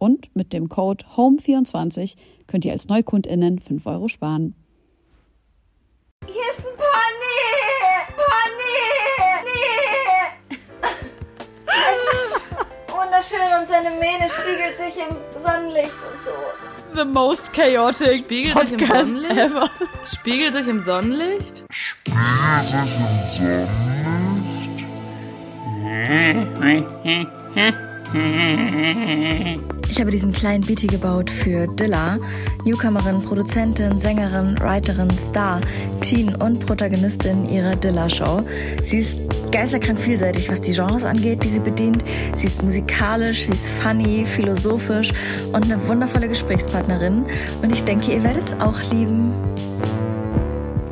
Und mit dem Code HOME24 könnt ihr als NeukundInnen 5 Euro sparen. Hier ist ein Pony! Pony! Nee! Es ist wunderschön und seine Mähne spiegelt sich im Sonnenlicht und so. The most chaotic Spiegelt sich im Sonnenlicht? ever. Spiegelt sich im Sonnenlicht? Ich habe diesen kleinen Beaty gebaut für Dilla, Newcomerin, Produzentin, Sängerin, Writerin, Star, Teen und Protagonistin ihrer Dilla-Show. Sie ist geisterkrank vielseitig, was die Genres angeht, die sie bedient. Sie ist musikalisch, sie ist funny, philosophisch und eine wundervolle Gesprächspartnerin. Und ich denke, ihr werdet es auch lieben.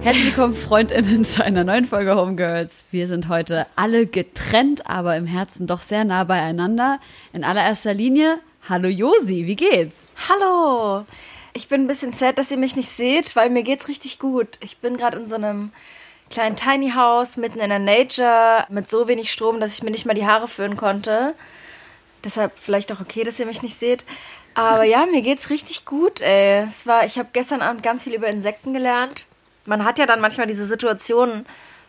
Herzlich willkommen, FreundInnen, zu einer neuen Folge Homegirls. Wir sind heute alle getrennt, aber im Herzen doch sehr nah beieinander. In allererster Linie, hallo Josi, wie geht's? Hallo! Ich bin ein bisschen sad, dass ihr mich nicht seht, weil mir geht's richtig gut. Ich bin gerade in so einem kleinen Tiny House mitten in der Nature mit so wenig Strom, dass ich mir nicht mal die Haare föhnen konnte. Deshalb vielleicht auch okay, dass ihr mich nicht seht. Aber ja, mir geht's richtig gut, ey. Es war, ich habe gestern Abend ganz viel über Insekten gelernt. Man hat ja dann manchmal diese Situationen,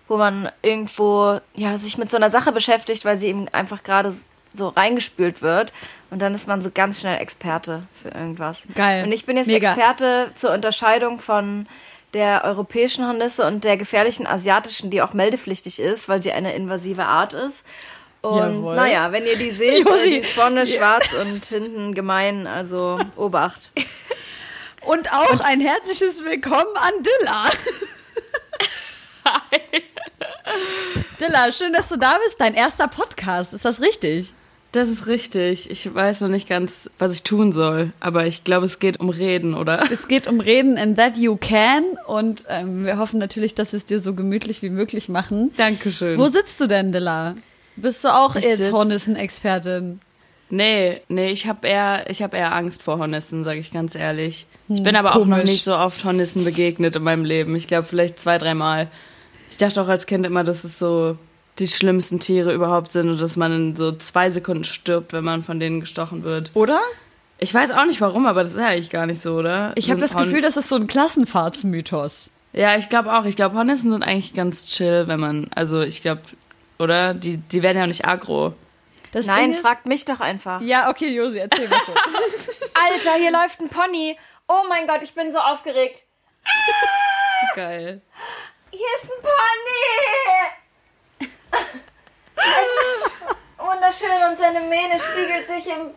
wo man irgendwo ja, sich mit so einer Sache beschäftigt, weil sie eben einfach gerade so reingespült wird. Und dann ist man so ganz schnell Experte für irgendwas. Geil. Und ich bin jetzt Mega. Experte zur Unterscheidung von der europäischen Hornisse und der gefährlichen asiatischen, die auch meldepflichtig ist, weil sie eine invasive Art ist. Und Jawohl. naja, wenn ihr die seht, die ist vorne schwarz und hinten gemein, also Obacht. Und auch ein herzliches Willkommen an Dilla. Dilla, schön, dass du da bist. Dein erster Podcast, ist das richtig? Das ist richtig. Ich weiß noch nicht ganz, was ich tun soll. Aber ich glaube, es geht um Reden, oder? Es geht um Reden and that you can und ähm, wir hoffen natürlich, dass wir es dir so gemütlich wie möglich machen. Dankeschön. Wo sitzt du denn, Dilla? Bist du auch jetzt Hornissen-Expertin? nee, nee, ich habe eher, ich hab eher Angst vor Hornissen, sage ich ganz ehrlich. Ich bin aber auch noch komisch. nicht so oft Hornissen begegnet in meinem Leben. Ich glaube, vielleicht zwei, dreimal. Ich dachte auch als Kind immer, dass es so die schlimmsten Tiere überhaupt sind und dass man in so zwei Sekunden stirbt, wenn man von denen gestochen wird. Oder? Ich weiß auch nicht warum, aber das ist ja eigentlich gar nicht so, oder? Ich habe das Gefühl, das ist so ein Klassenfahrtsmythos. Ja, ich glaube auch. Ich glaube, Hornissen sind eigentlich ganz chill, wenn man, also ich glaube, oder? Die, die werden ja auch nicht aggro. Das Nein, ist- fragt mich doch einfach. Ja, okay, Josi, erzähl mal kurz. Alter, hier läuft ein Pony. Oh mein Gott, ich bin so aufgeregt. Geil. Hier ist ein Pony! Es ist wunderschön und seine Mähne spiegelt sich im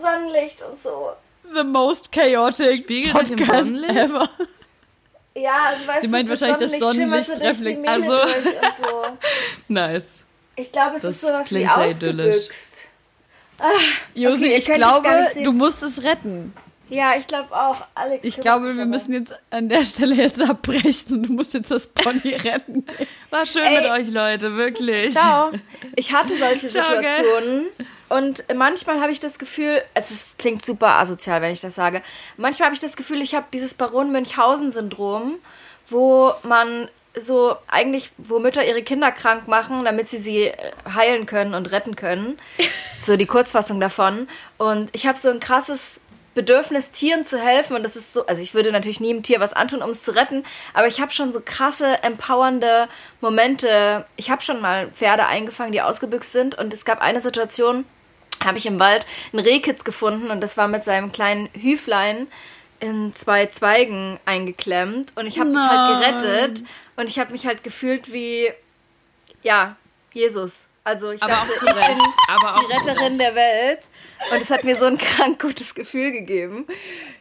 Sonnenlicht und so. The most chaotic Spiegelt sich im Podcast Sonnenlicht? ever. Ja, also weißt Sie du, meint das wahrscheinlich, das Sonnenlicht Sonnenlicht Mähne reflekt- durch und so. Nice. Ich glaube, es Das ist sowas wie klingt sehr idyllisch. ausgebüxt. Josi, Okay, ich glaube, du musst es retten. Ja, ich glaube auch. Alex. Ich glaube, wir müssen jetzt an der Stelle jetzt abbrechen. Du musst jetzt das Pony retten. War schön Ey. mit euch, Leute, wirklich. Ciao. Ich hatte solche Ciao, gell? Situationen und manchmal habe ich das Gefühl, es ist, klingt super asozial, wenn ich das sage. Manchmal habe ich das Gefühl, ich habe dieses Baron Münchhausen-Syndrom, wo man so eigentlich, wo Mütter ihre Kinder krank machen, damit sie sie heilen können und retten können. So die Kurzfassung davon. Und ich habe so ein krasses Bedürfnis, Tieren zu helfen. Und das ist so, also ich würde natürlich nie einem Tier was antun, um es zu retten, aber ich habe schon so krasse, empowernde Momente. Ich habe schon mal Pferde eingefangen, die ausgebüxt sind. Und es gab eine Situation, habe ich im Wald ein Rehkitz gefunden und das war mit seinem kleinen Hüflein in zwei Zweigen eingeklemmt und ich habe das halt gerettet und ich habe mich halt gefühlt wie ja Jesus. Also ich Aber dachte, ich bin Aber auch die Retterin der Welt und es hat mir so ein krank gutes Gefühl gegeben.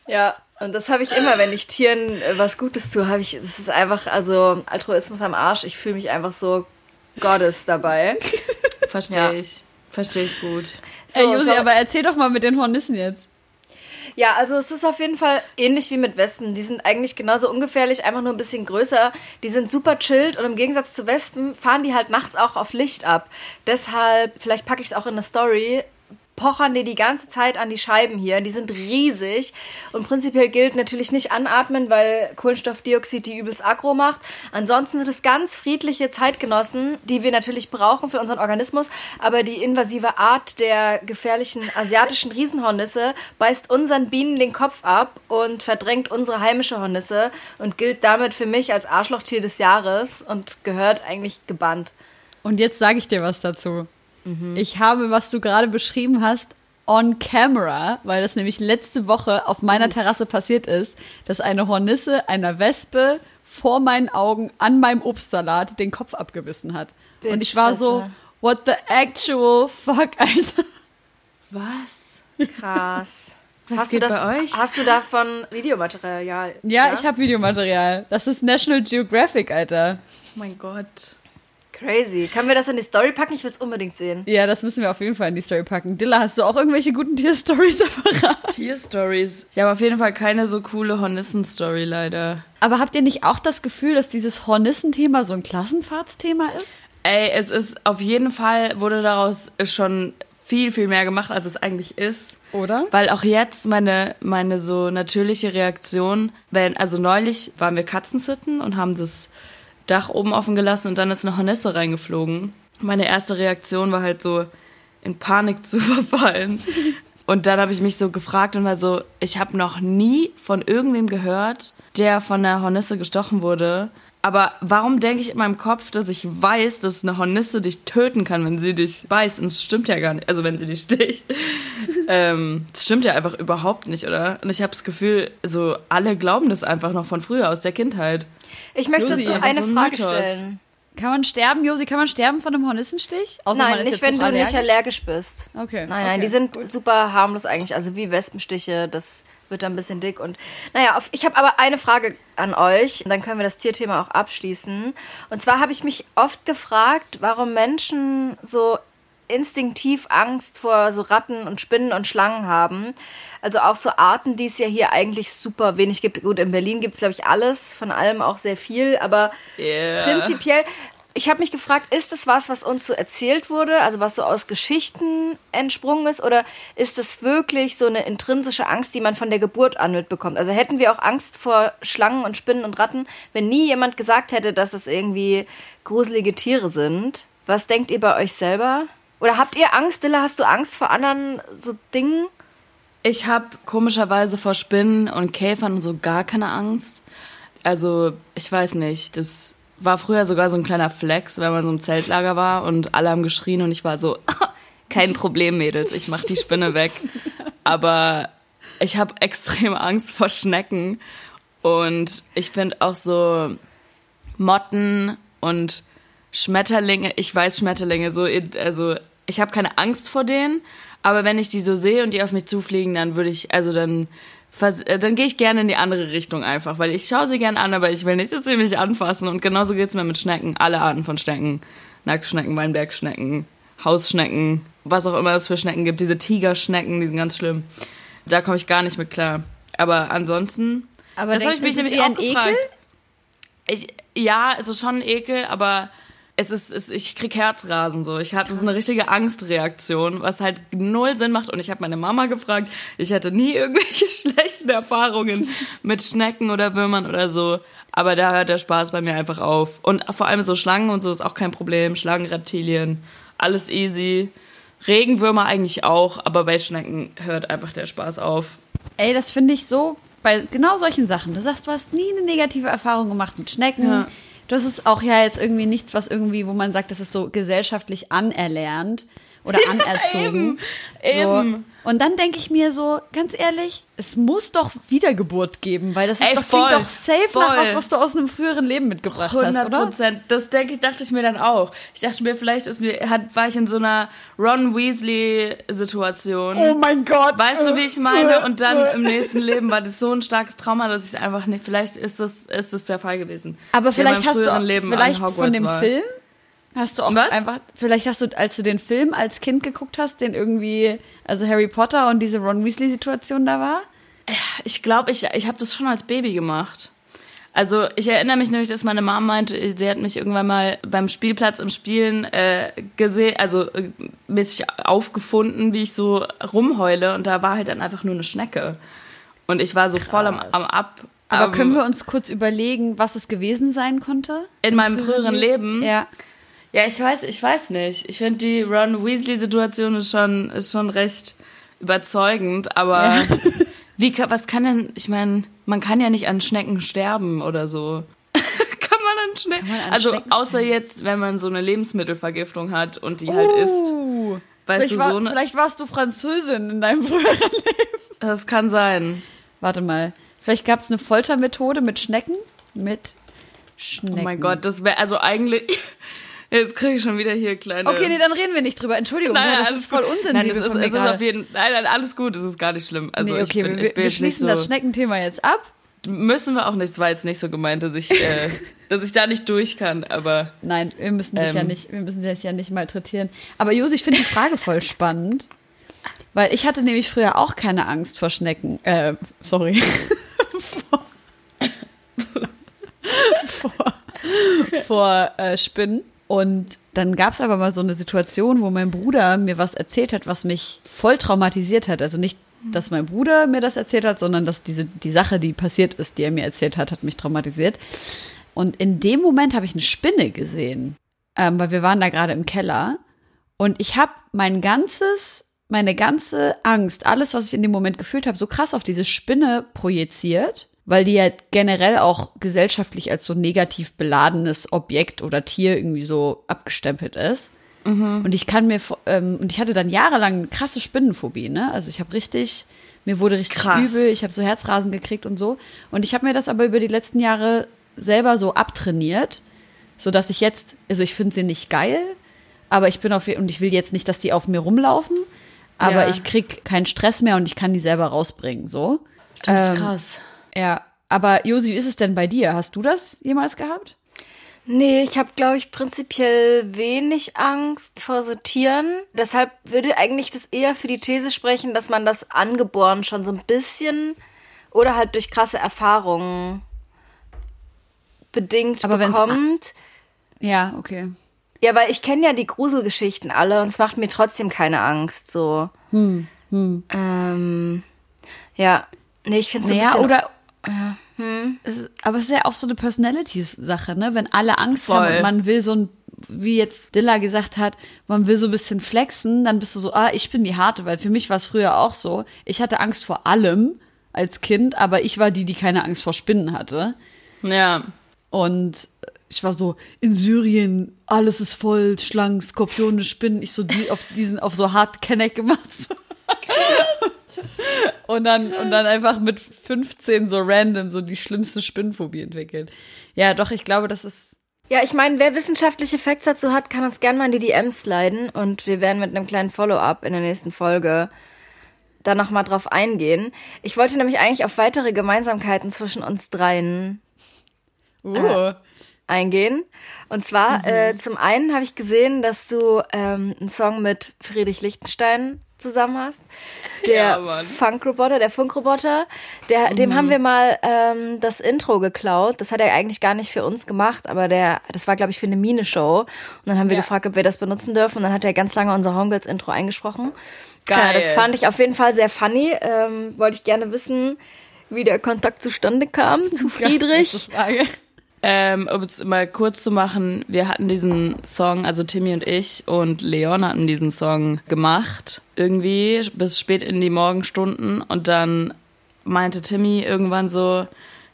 Ja, und das habe ich immer, wenn ich Tieren äh, was Gutes tue, habe ich, das ist einfach, also Altruismus am Arsch. Ich fühle mich einfach so Gottes dabei. Verstehe Ja. ich. Verstehe ich gut. So, Ey, Josi, so- aber erzähl doch mal mit den Hornissen jetzt. Ja, also es ist auf jeden Fall ähnlich wie mit Wespen. Die sind eigentlich genauso ungefährlich, einfach nur ein bisschen größer. Die sind super chillt und im Gegensatz zu Wespen fahren die halt nachts auch auf Licht ab. Deshalb, vielleicht packe ich es auch in eine Story, pochern die die ganze Zeit an die Scheiben hier. Die sind riesig und prinzipiell gilt natürlich nicht anatmen, weil Kohlenstoffdioxid die übelst aggro macht. Ansonsten sind es ganz friedliche Zeitgenossen, die wir natürlich brauchen für unseren Organismus, aber die invasive Art der gefährlichen asiatischen Riesenhornisse beißt unseren Bienen den Kopf ab und verdrängt unsere heimische Hornisse und gilt damit für mich als Arschlochtier des Jahres und gehört eigentlich gebannt. Und jetzt sage ich dir was dazu. Ich habe, was du gerade beschrieben hast, on camera, weil das nämlich letzte Woche auf meiner Terrasse passiert ist, dass eine Hornisse einer Wespe vor meinen Augen an meinem Obstsalat den Kopf abgebissen hat. Und ich war so, what the actual fuck, Alter. Was? Krass. Was hast geht du das, bei euch? Hast du davon Videomaterial? Ja, ich habe Videomaterial. Das ist National Geographic, Alter. Oh mein Gott. Crazy. Können wir das in die Story packen? Ich will es unbedingt sehen. Ja, das müssen wir auf jeden Fall in die Story packen. Dilla, hast du auch irgendwelche guten Tier-Stories parat? Tierstories. Ich habe auf jeden Fall keine so coole Hornissen-Story leider. Aber habt ihr nicht auch das Gefühl, dass dieses Hornissen-Thema so ein Klassenfahrtsthema ist? Ey, es ist auf jeden Fall, wurde daraus schon viel, viel mehr gemacht, als es eigentlich ist. Oder? Weil auch jetzt meine, meine so natürliche Reaktion, wenn, also neulich waren wir Katzensitten und haben das Dach oben offen gelassen und dann ist eine Hornisse reingeflogen. Meine erste Reaktion war halt so, in Panik zu verfallen. Und dann habe ich mich so gefragt und war so, ich habe noch nie von irgendwem gehört, der von einer Hornisse gestochen wurde. Aber warum denke ich in meinem Kopf, dass ich weiß, dass eine Hornisse dich töten kann, wenn sie dich beißt? Und es stimmt ja gar nicht. Also wenn sie dich sticht. ähm, das stimmt ja einfach überhaupt nicht, oder? Und ich habe das Gefühl, so alle glauben das einfach noch von früher, aus der Kindheit. Ich möchte Josi, einfach eine so ein Frage Mythos. stellen. Kann man sterben, Josi, kann man sterben von einem Hornissenstich? Außer man Nein, ist nicht jetzt wenn du nicht allergisch bist. Okay. Nein, nein, okay. die sind super harmlos eigentlich, also wie Wespenstiche, das wird dann ein bisschen dick und naja, auf, ich habe aber eine Frage an euch, dann können wir das Tierthema auch abschließen. Und zwar habe ich mich oft gefragt, warum Menschen so instinktiv Angst vor so Ratten und Spinnen und Schlangen haben. Also auch so Arten, die es ja hier eigentlich super wenig gibt. Gut, in Berlin gibt es, glaube ich, alles, von allem auch sehr viel, aber Yeah. prinzipiell, ich habe mich gefragt, ist es was, was uns so erzählt wurde, also was so aus Geschichten entsprungen ist, oder ist es wirklich so eine intrinsische Angst, die man von der Geburt an mitbekommt? Also hätten wir auch Angst vor Schlangen und Spinnen und Ratten, wenn nie jemand gesagt hätte, dass es irgendwie gruselige Tiere sind? Was denkt ihr bei euch selber? Oder habt ihr Angst, Dilla, hast du Angst vor anderen so Dingen? Ich habe komischerweise vor Spinnen und Käfern und so gar keine Angst. Also, ich weiß nicht, das war früher sogar so ein kleiner Flex, wenn man so im Zeltlager war und alle haben geschrien und ich war so, kein Problem, Mädels, ich mach die Spinne weg. Aber ich habe extrem Angst vor Schnecken und ich finde auch so Motten und Schmetterlinge, ich weiß Schmetterlinge so, also ich habe keine Angst vor denen, aber wenn ich die so sehe und die auf mich zufliegen, dann würde ich, also dann, äh, dann gehe ich gerne in die andere Richtung einfach, weil ich schaue sie gern an, aber ich will nicht, dass sie mich anfassen und genauso geht's mir mit Schnecken, alle Arten von Schnecken, Nacktschnecken, Weinbergschnecken, Hausschnecken, was auch immer es für Schnecken gibt, diese Tigerschnecken, die sind ganz schlimm. Da komme ich gar nicht mit klar. Aber ansonsten, Aber das habe ich mich nämlich es auch ein gefragt. Ich, ja, es ist schon ein Ekel, aber es ist, es, ich krieg Herzrasen so. Ich hatte so eine richtige Angstreaktion, was halt null Sinn macht. Und ich habe meine Mama gefragt. Ich hatte nie irgendwelche schlechten Erfahrungen mit Schnecken oder Würmern oder so. Aber da hört der Spaß bei mir einfach auf. Und vor allem so Schlangen und so ist auch kein Problem. Schlangen, Reptilien, alles easy. Regenwürmer eigentlich auch, aber bei Schnecken hört einfach der Spaß auf. Ey, das finde ich so bei genau solchen Sachen. Du sagst, du hast nie eine negative Erfahrung gemacht mit Schnecken. Ja. Das ist auch ja jetzt irgendwie nichts, was irgendwie, wo man sagt, das ist so gesellschaftlich anerlernt oder anerzogen. Eben, So. eben. Und dann denke ich mir so, ganz ehrlich, es muss doch Wiedergeburt geben, weil das ist Ey, doch, voll, klingt doch safe nach voll. was, was du aus einem früheren Leben mitgebracht hast, 100 oder? Prozent. Das denke ich, dachte ich mir dann auch. Ich dachte mir, vielleicht ist mir, hat, war ich in so einer Ron Weasley-Situation. Oh mein Gott. Weißt du, wie ich meine? Und dann im nächsten Leben war das so ein starkes Trauma, dass ich einfach nicht, vielleicht ist das, ist das der Fall gewesen. Aber vielleicht hast du auch, Leben vielleicht von dem war. Film hast du auch Was? einfach vielleicht hast du als du den Film als Kind geguckt hast, den irgendwie also Harry Potter und diese Ron Weasley Situation da war. Ich glaube, ich, ich habe das schon als Baby gemacht. Also ich erinnere mich nämlich, dass meine Mom meinte, sie hat mich irgendwann mal beim Spielplatz im Spielen äh, gesehen, also äh, mäßig aufgefunden, wie ich so rumheule und da war halt dann einfach nur eine Schnecke. Und ich war so voll am, am Ab. Aber am- können wir uns kurz überlegen, was es gewesen sein konnte? in meinem früheren Leben? Ja. Ja, ich weiß, ich weiß nicht. Ich finde die Ron Weasley-Situation ist schon, ist schon recht überzeugend, aber wie, ka- was kann denn, ich meine, man kann ja nicht an Schnecken sterben oder so. kann man an Schnecken? man an also Schnecken außer jetzt, wenn man so eine Lebensmittelvergiftung hat und die halt isst. Uh, Weißt vielleicht, du, war, so eine, vielleicht warst du Französin in deinem früheren Leben. das kann sein. Warte mal. Vielleicht gab es eine Foltermethode mit Schnecken? Mit Schnecken. Oh mein Gott, das wäre also eigentlich. Jetzt kriege ich schon wieder hier kleine. Okay, nee, dann reden wir nicht drüber. Entschuldigung, Nein, nein, das alles ist voll unsensibel Nein, es ist, es ist auf jeden Nein, nein, alles gut, es ist gar nicht schlimm. Also nee, okay, ich bin, wir, ich bin wir schließen so. das Schneckenthema jetzt ab. Müssen wir auch nicht, es war jetzt nicht so gemeint, dass ich, äh, dass ich da nicht durch kann, aber Nein, wir müssen dich Ähm. ja nicht, wir müssen dich ja nicht malträtieren. Aber Josi, ich finde die Frage voll spannend. Weil ich hatte nämlich früher auch keine Angst vor Schnecken. Äh, sorry. vor vor, vor äh, Spinnen. Und dann gab es aber mal so eine Situation, wo mein Bruder mir was erzählt hat, was mich voll traumatisiert hat. Also nicht, dass mein Bruder mir das erzählt hat, sondern dass diese, die Sache, die passiert ist, die er mir erzählt hat, hat mich traumatisiert. Und in dem Moment habe ich eine Spinne gesehen, ähm, weil wir waren da gerade im Keller. Und ich habe mein ganzes, meine ganze Angst, alles, was ich in dem Moment gefühlt habe, so krass auf diese Spinne projiziert, weil die ja generell auch gesellschaftlich als so negativ beladenes Objekt oder Tier irgendwie so abgestempelt ist. Und ich kann mir, ähm, und ich hatte dann jahrelang eine krasse Spinnenphobie, ne? Also ich habe richtig, mir wurde richtig Krass. übel, ich habe so Herzrasen gekriegt und so. Und ich habe mir das aber über die letzten Jahre selber so abtrainiert, so dass ich jetzt, also ich finde sie nicht geil, aber ich bin auf und ich will jetzt nicht, dass die auf mir rumlaufen, aber Ja. ich krieg keinen Stress mehr und ich kann die selber rausbringen, so. das Ähm, ist krass. Ja, aber Josi, wie ist es denn bei dir? Hast du das jemals gehabt? Nee, ich habe, glaube ich, prinzipiell wenig Angst vor so Tieren. Deshalb würde eigentlich das eher für die These sprechen, dass man das angeboren schon so ein bisschen oder halt durch krasse Erfahrungen bedingt Aber bekommt. Ja, okay. Ja, weil ich kenne ja die Gruselgeschichten alle und es macht mir trotzdem keine Angst. So. Hm, Ähm, ja, nee, ich finde so ein Naja, bisschen oder. Es ist, aber es ist ja auch so eine Personality-Sache, ne? Wenn alle Angst haben Voll. und man will so ein, wie jetzt Dilla gesagt hat, man will so ein bisschen flexen, dann bist du so, ah, ich bin die Harte, weil für mich war es früher auch so. Ich hatte Angst vor allem als Kind, aber ich war die, die keine Angst vor Spinnen hatte. Ja. Und ich war so, in Syrien, alles ist voll, Schlangen, Skorpione, Spinnen. Ich so die auf diesen, auf so hart Kenneck gemacht. und dann, und dann einfach mit 15 so random so die schlimmste Spinnenphobie entwickelt. Ja, doch, ich glaube, das ist, Ja, ich meine, wer wissenschaftliche Facts dazu hat, kann uns gerne mal in die DMs leiten und wir werden mit einem kleinen Follow-up in der nächsten Folge da nochmal drauf eingehen. Ich wollte nämlich eigentlich auf weitere Gemeinsamkeiten zwischen uns dreien uh, eingehen. Und zwar, äh, zum einen habe ich gesehen, dass du ähm, einen Song mit Friedrich Lichtenstein zusammen hast. Der Ja. Funkroboter, der Funkroboter, der, dem haben wir mal ähm, das Intro geklaut. Das hat er eigentlich gar nicht für uns gemacht, aber der, das war, glaube ich, für eine Mine-Show. Und dann haben wir Ja. gefragt, ob wir das benutzen dürfen. Und dann hat er ganz lange unser Homegirls-Intro eingesprochen. Geil. Ja, das fand ich auf jeden Fall sehr funny. Ähm, wollte ich gerne wissen, wie der Kontakt zustande kam zu Friedrich. Frage. Ähm, um es mal kurz zu machen, wir hatten diesen Song, also Timmy und ich und Leon hatten diesen Song gemacht, irgendwie bis spät in die Morgenstunden und dann meinte Timmy irgendwann so,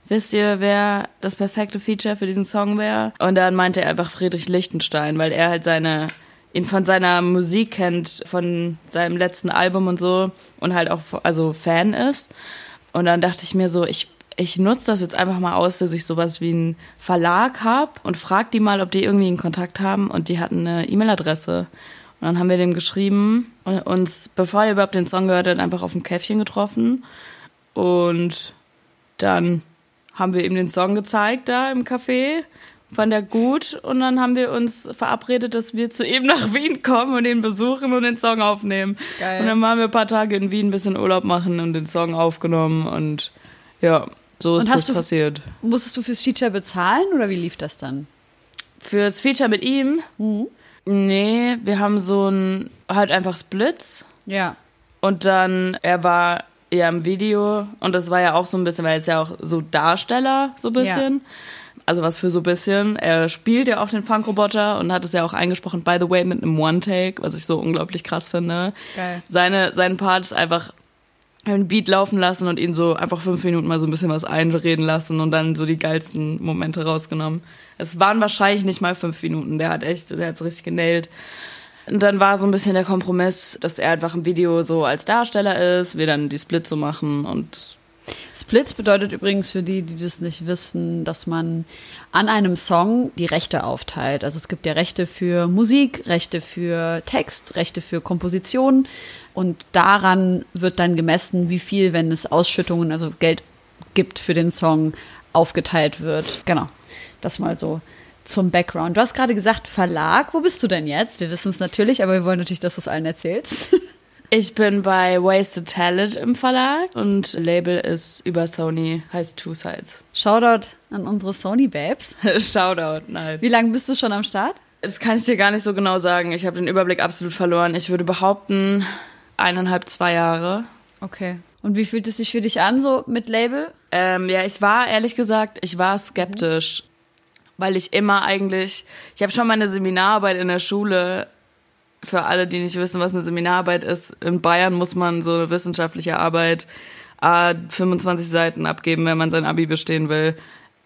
wisst ihr, wer das perfekte Feature für diesen Song wäre? Und dann meinte er einfach Friedrich Lichtenstein, weil er halt seine ihn von seiner Musik kennt, von seinem letzten Album und so und halt auch also Fan ist. Und dann dachte ich mir so, ich ich nutze das jetzt einfach mal aus, dass ich sowas wie einen Verlag habe und frag die mal, ob die irgendwie einen Kontakt haben und die hatten eine E-Mail-Adresse. Und dann haben wir dem geschrieben und uns, bevor er überhaupt den Song gehört hat, einfach auf ein Käffchen getroffen. Und dann haben wir ihm den Song gezeigt da im Café fand er gut und dann haben wir uns verabredet, dass wir zu ihm nach Wien kommen und ihn besuchen und den Song aufnehmen. Geil. Und dann waren wir ein paar Tage in Wien ein bisschen Urlaub machen und den Song aufgenommen und ja, so ist das du, passiert. Musstest du fürs Feature bezahlen oder wie lief das dann? Fürs Feature mit ihm? Mhm. Nee, wir haben so ein halt einfach Splits. Ja. Und dann, er war ja im Video und das war ja auch so ein bisschen, weil er ist ja auch so Darsteller, so ein bisschen. Ja also was für so ein bisschen. Er spielt ja auch den Funkroboter und hat es ja auch eingesprochen, by the way, mit einem One-Take, was ich so unglaublich krass finde. Geil. Seine, sein Part ist einfach einen Beat laufen lassen und ihn so einfach fünf Minuten mal so ein bisschen was einreden lassen und dann so die geilsten Momente rausgenommen. Es waren wahrscheinlich nicht mal fünf Minuten. Der hat echt, der hat's richtig genäht. Und dann war so ein bisschen der Kompromiss, dass er einfach im Video so als Darsteller ist, wir dann die Split so machen und Splits bedeutet übrigens für die, die das nicht wissen, dass man an einem Song die Rechte aufteilt. Also es gibt ja Rechte für Musik, Rechte für Text, Rechte für Komposition und daran wird dann gemessen, wie viel, wenn es Ausschüttungen, also Geld gibt für den Song, aufgeteilt wird. Genau. Das mal so zum Background. Du hast gerade gesagt Verlag. Wo bist du denn jetzt? Wir wissen es natürlich, aber wir wollen natürlich, dass du es allen erzählst. Ich bin bei Wasted Talent im Verlag und Label ist über Sony, heißt Two Sides. Shoutout an unsere Sony Babes. Shoutout, nice. Wie lange bist du schon am Start? Das kann ich dir gar nicht so genau sagen. Ich habe den Überblick absolut verloren. Ich würde behaupten, eineinhalb, zwei Jahre. Okay. Und wie fühlt es sich für dich an, so mit Label? Ähm, ja, ich war, ehrlich gesagt, ich war skeptisch. Mhm. Weil ich immer eigentlich, ich habe schon meine Seminararbeit in der Schule für alle, die nicht wissen, was eine Seminararbeit ist, in Bayern muss man so eine wissenschaftliche Arbeit äh, 25 Seiten abgeben, wenn man sein Abi bestehen will.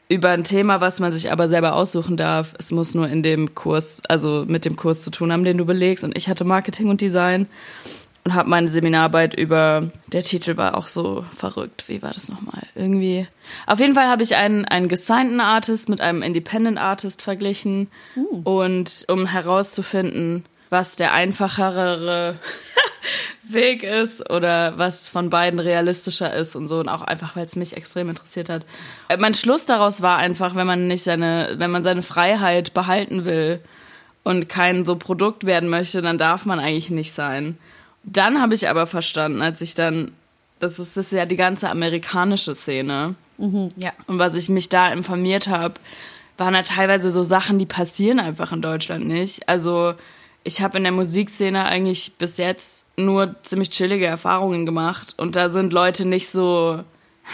Über ein Thema, was man sich aber selber aussuchen darf. Es muss nur in dem Kurs, also mit dem Kurs zu tun haben, den du belegst. Und ich hatte Marketing und Design und habe meine Seminararbeit über, der Titel war auch so verrückt. Wie war das nochmal? Irgendwie. Auf jeden Fall habe ich einen, einen gesignten Artist mit einem Independent Artist verglichen. Uh. Und um herauszufinden, was der einfachere Weg ist oder was von beiden realistischer ist und so und auch einfach, weil es mich extrem interessiert hat. Äh, mein Schluss daraus war einfach, wenn man nicht seine, wenn man seine Freiheit behalten will und kein so Produkt werden möchte, dann darf man eigentlich nicht sein. Dann habe ich aber verstanden, als ich dann, das ist, das ist ja die ganze amerikanische Szene. Mhm, ja. Und was ich mich da informiert habe, waren da teilweise so Sachen, die passieren einfach in Deutschland nicht. Also ich habe in der Musikszene eigentlich bis jetzt nur ziemlich chillige Erfahrungen gemacht und da sind Leute nicht so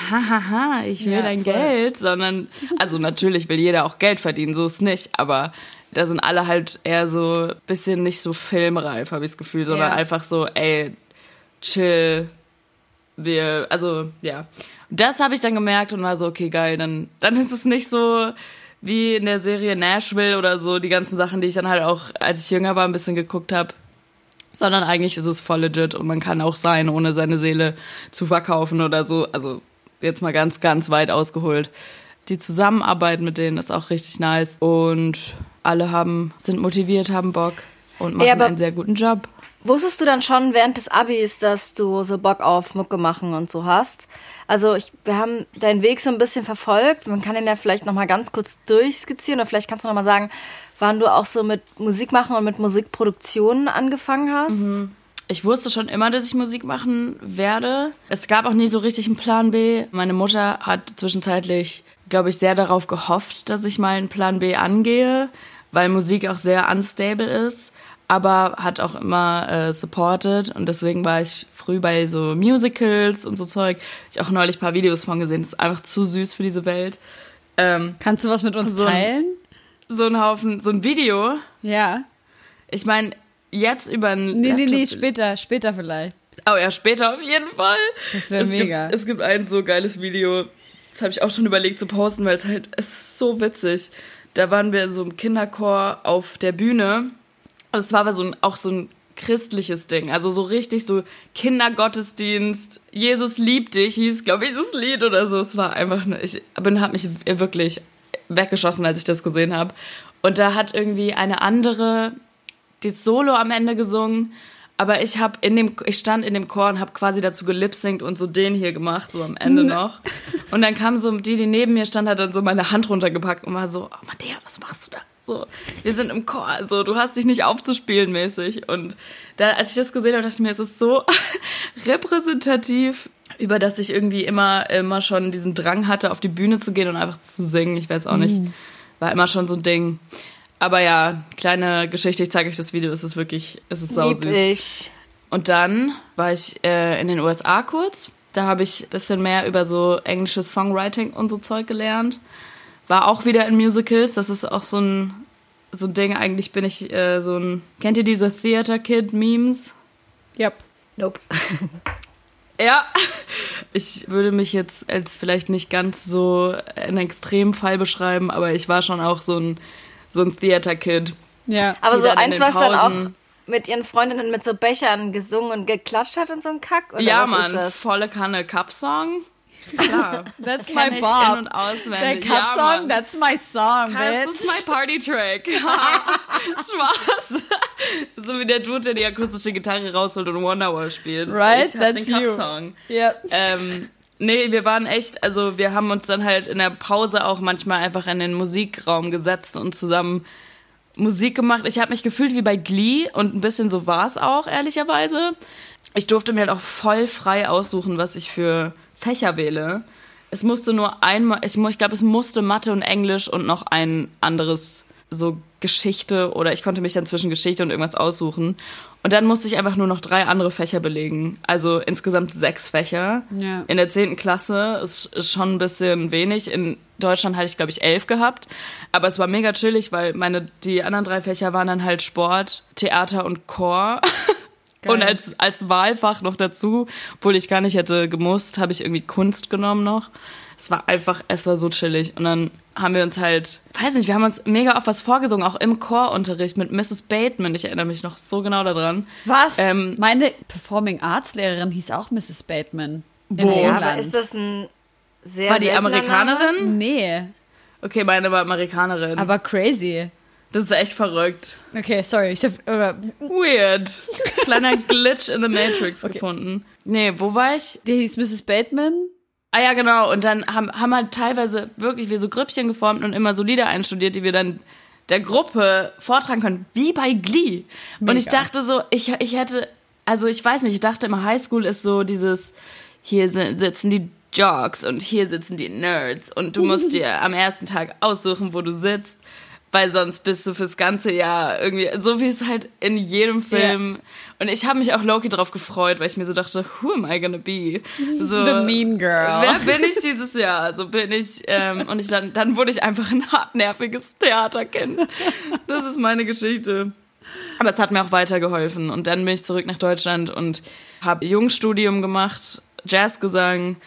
hahaha, ich will ja, dein voll. Geld, sondern also natürlich will jeder auch Geld verdienen, so ist nicht, aber da sind alle halt eher so bisschen nicht so filmreif, habe ich das Gefühl, sondern ja. einfach so, ey, chill. Wir, also ja, das habe ich dann gemerkt und war so, okay, geil, dann dann ist es nicht so wie in der Serie Nashville oder so, die ganzen Sachen, die ich dann halt auch, als ich jünger war, ein bisschen geguckt habe. Sondern eigentlich ist es voll legit und man kann auch sein, ohne seine Seele zu verkaufen oder so. Also jetzt mal ganz, ganz weit ausgeholt. Die Zusammenarbeit mit denen ist auch richtig nice und alle haben, sind motiviert, haben Bock und machen ja, einen sehr guten Job. Wusstest du dann schon während des Abis, dass du so Bock auf Mucke machen und so hast? Also ich, wir haben deinen Weg so ein bisschen verfolgt. Man kann den ja vielleicht noch mal ganz kurz durchskizzieren oder vielleicht kannst du noch mal sagen, wann du auch so mit Musik machen und mit Musikproduktionen angefangen hast. Mhm. Ich wusste schon immer, dass ich Musik machen werde. Es gab auch nie so richtig einen Plan B. Meine Mutter hat zwischenzeitlich, glaube ich, sehr darauf gehofft, dass ich mal einen Plan B angehe, weil Musik auch sehr unstable ist aber hat auch immer äh, supported und deswegen war ich früh bei so Musicals und so Zeug. Ich auch neulich ein paar Videos von gesehen. Das ist einfach zu süß für diese Welt. Ähm, Kannst du was mit uns so teilen? Ein, so ein Haufen, so ein Video. Ja. Ich meine, jetzt über ein. Nee, Laptop nee, nee, später, später vielleicht. Oh ja, später auf jeden Fall. Das wäre mega. Gibt, es gibt ein so geiles Video, das habe ich auch schon überlegt zu posten, weil es halt, es ist so witzig. Da waren wir in so einem Kinderchor auf der Bühne Das war aber so ein, auch so ein christliches Ding. Also so richtig so Kindergottesdienst. Jesus liebt dich hieß, glaube ich, das Lied oder so. Es war einfach nur, ich bin, hab mich wirklich weggeschossen, als ich das gesehen habe. Und da hat irgendwie eine andere das Solo am Ende gesungen. Aber ich habe in dem, ich stand in dem Chor und habe quasi dazu gelipsingt und so den hier gemacht, so am Ende noch. Und dann kam so die, die neben mir stand, hat dann so meine Hand runtergepackt und war so, oh Mattea, was machst du da? So, wir sind im Chor, also du hast dich nicht aufzuspielen mäßig. Und da, als ich das gesehen habe, dachte ich mir, es ist so repräsentativ, über das ich irgendwie immer, immer schon diesen Drang hatte, auf die Bühne zu gehen und einfach zu singen. Ich weiß auch nicht. War immer schon so ein Ding. Aber ja, kleine Geschichte, ich zeige euch das Video, es ist wirklich, es ist sausüß. Lieblich. Und dann war ich äh, in den USA kurz. Da habe ich ein bisschen mehr über so englisches Songwriting und so Zeug gelernt. War auch wieder in Musicals. Das ist auch so ein, so ein Ding. Eigentlich bin ich äh, so ein. Kennt ihr diese Theater Kid Memes? Yep. Nope. Ja. Ich würde mich jetzt als vielleicht nicht ganz so einen Extremfall beschreiben, aber ich war schon auch so ein, so ein Theater Kid. Ja. Aber so eins, was dann auch mit ihren Freundinnen mit so Bechern gesungen und geklatscht hat und so ein Kack? Oder ja, was Mann, Ist das? volle Kanne Cup-Song. Klar. That's Kenn my ich in- Bob. und auswendig. Der Ja, Cup Mann. Song, that's my song, Das bitch. ist mein Party-Track. Spaß. so wie der Dude, der die akustische Gitarre rausholt und Wonderwall spielt. Right, ich that's den you. Cup-Song. Yep. Ähm, nee, wir waren echt, also wir haben uns dann halt in der Pause auch manchmal einfach in den Musikraum gesetzt und zusammen Musik gemacht. Ich habe mich gefühlt wie bei Glee und ein bisschen so war es auch, ehrlicherweise. Ich durfte mir halt auch voll frei aussuchen, was ich für Fächer wähle. Es musste nur einmal, ich, ich glaube, es musste Mathe und Englisch und noch ein anderes, so Geschichte oder ich konnte mich dann zwischen Geschichte und irgendwas aussuchen. Und dann musste ich einfach nur noch drei andere Fächer belegen. Also insgesamt sechs Fächer. Ja. In der zehnten Klasse ist, ist schon ein bisschen wenig. In Deutschland hatte ich, glaube ich, elf gehabt. Aber es war mega chillig, weil meine, die anderen drei Fächer waren dann halt Sport, Theater und Chor. Und als, als Wahlfach noch dazu, obwohl ich gar nicht hätte gemusst, habe ich irgendwie Kunst genommen noch. Es war einfach, es war so chillig. Und dann haben wir uns halt, weiß nicht, wir haben uns mega oft was vorgesungen, auch im Chorunterricht mit Mrs. Bateman. Ich erinnere mich noch so genau daran. Was? Ähm, Meine Performing Arts Lehrerin hieß auch Mrs. Bateman. Wo? In Ja, England. aber ist das ein sehr War die Name? Amerikanerin? Nee, Okay, meine war Amerikanerin. aber crazy. das ist echt verrückt. Okay, sorry, ich hab, oder, Weird. Kleiner Glitch in the Matrix gefunden. Nee, wo war ich? die hieß Mrs. Bateman. Ah ja, genau. Und dann haben, haben halt teilweise wirklich wie so Grüppchen geformt und immer so Lieder einstudiert, die wir dann der Gruppe vortragen können, wie bei Glee. Und ich Mega. dachte so, ich, ich hätte, also ich weiß nicht, ich dachte immer, Highschool ist so dieses, hier si- sitzen die Jocks und hier sitzen die Nerds und du musst dir am ersten Tag aussuchen, wo du sitzt, weil sonst bist du fürs ganze Jahr irgendwie, so wie es halt in jedem Film. Und ich habe mich auch Loki drauf gefreut, weil ich mir so dachte, who am I gonna be? So, The Mean Girl. Wer bin ich dieses Jahr? So bin ich, ähm, und ich dann, dann wurde ich einfach ein hartnerviges Theaterkind. Das ist meine Geschichte. Aber es hat mir auch weitergeholfen. Und dann bin ich zurück nach Deutschland und habe Jungstudium gemacht, Jazzgesang.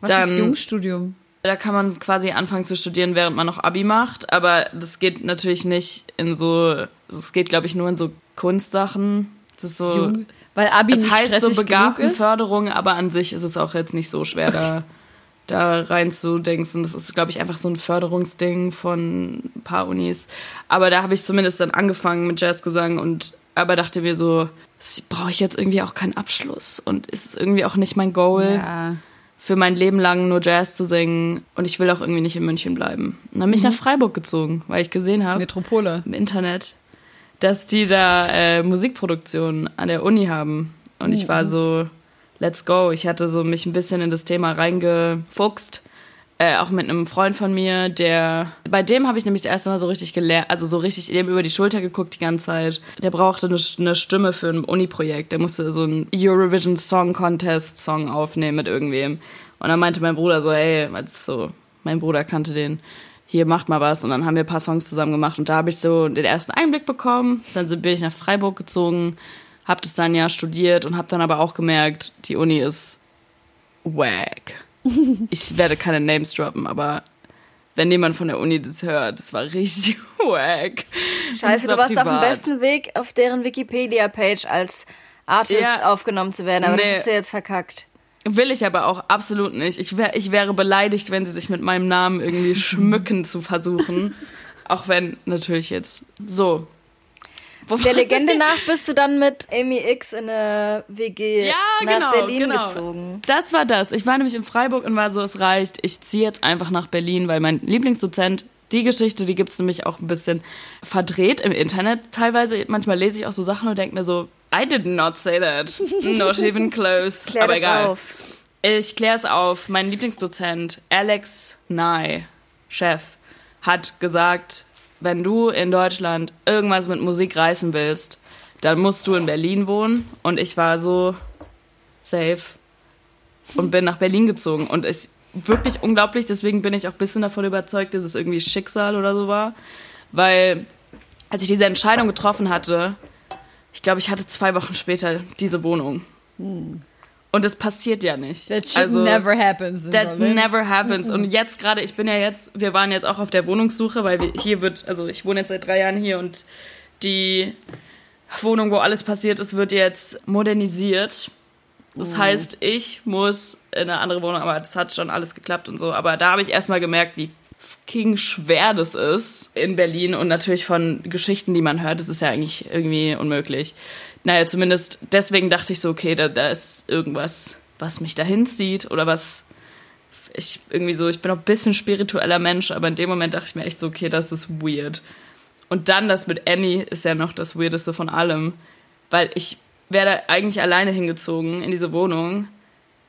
Was dann, ist Jungstudium? Da kann man quasi anfangen zu studieren, während man noch Abi macht. Aber das geht natürlich nicht in so, also es geht, glaube ich, nur in so Kunstsachen. Das ist so, Jung? Weil Abi es heißt so? Begabtenförderung, aber an sich ist es auch jetzt nicht so schwer, da, da reinzudenken. Das ist, glaube ich, einfach so ein Förderungsding von ein paar Unis. Aber da habe ich zumindest dann angefangen mit Jazzgesang und aber dachte mir so, brauche ich jetzt irgendwie auch keinen Abschluss und ist es irgendwie auch nicht mein Goal, Ja. Für mein Leben lang nur Jazz zu singen und ich will auch irgendwie nicht in München bleiben. Und dann bin ich nach Freiburg gezogen, weil ich gesehen habe Metropole. im Internet, dass die da äh, Musikproduktion an der Uni haben. Und ich war so, let's go. Ich hatte so mich ein bisschen in das Thema reingefuchst. Äh, auch mit einem Freund von mir, der, bei dem habe ich nämlich das erste Mal so richtig gelernt, also so richtig dem über die Schulter geguckt die ganze Zeit. Der brauchte eine, eine Stimme für ein Uni-Projekt. Der musste so einen Eurovision Song Contest Song aufnehmen mit irgendwem. Und dann meinte mein Bruder so, hey, als so, mein Bruder kannte den, hier macht mal was. Und dann haben wir ein paar Songs zusammen gemacht und da habe ich so den ersten Einblick bekommen. Dann bin ich nach Freiburg gezogen, habe das dann ja studiert und habe dann aber auch gemerkt, die Uni ist wack. Ich werde keine Names droppen, aber wenn jemand von der Uni das hört. Das war richtig wack. Scheiße, du warst privat. auf dem besten Weg, auf deren Wikipedia-Page als Artist ja. aufgenommen zu werden, aber nee. das ist ja jetzt verkackt. Will ich aber auch absolut nicht. Ich, wär, ich wäre beleidigt, wenn sie sich mit meinem Namen irgendwie schmücken zu versuchen. Auch wenn natürlich jetzt so. Der Legende nach bist du dann mit Amy X in eine WG ja, nach genau, Berlin genau. gezogen. Das war das. Ich war nämlich in Freiburg und war so, es reicht. Ich ziehe jetzt einfach nach Berlin, weil mein Lieblingsdozent, die Geschichte, die gibt es nämlich auch ein bisschen verdreht im Internet. Teilweise, manchmal lese ich auch so Sachen und denke mir so, I did not say that. Not even close. Klär Aber egal. Auf. Ich kläre es auf. Mein Lieblingsdozent, Alex Nye, Chef, hat gesagt, wenn du in Deutschland irgendwas mit Musik reißen willst, dann musst du in Berlin wohnen. Und ich war so safe und bin nach Berlin gezogen. Und es wirklich unglaublich, deswegen bin ich auch ein bisschen davon überzeugt, dass es irgendwie Schicksal oder so war. Weil als ich diese Entscheidung getroffen hatte, ich glaube, ich hatte zwei Wochen später diese Wohnung. Hm. Und es passiert ja nicht. That shit also, never happens. that Berlin. never happens. Und jetzt gerade, ich bin ja jetzt, wir waren jetzt auch auf der Wohnungssuche, weil wir, hier wird, also ich wohne jetzt seit drei Jahren hier und die Wohnung, wo alles passiert ist, wird jetzt modernisiert. Das mhm. heißt, ich muss in eine andere Wohnung, aber das hat schon alles geklappt und so. Aber da habe ich erstmal gemerkt, wie fucking schwer das ist in Berlin und natürlich von Geschichten, die man hört, das ist ja eigentlich irgendwie unmöglich. Naja, zumindest deswegen dachte ich so, okay, da, da ist irgendwas, was mich dahin zieht oder was ich irgendwie so, ich bin auch ein bisschen spiritueller Mensch, aber in dem Moment dachte ich mir echt so, okay, das ist weird. Und dann das mit Annie ist ja noch das Weirdeste von allem, weil ich wäre da eigentlich alleine hingezogen in diese Wohnung,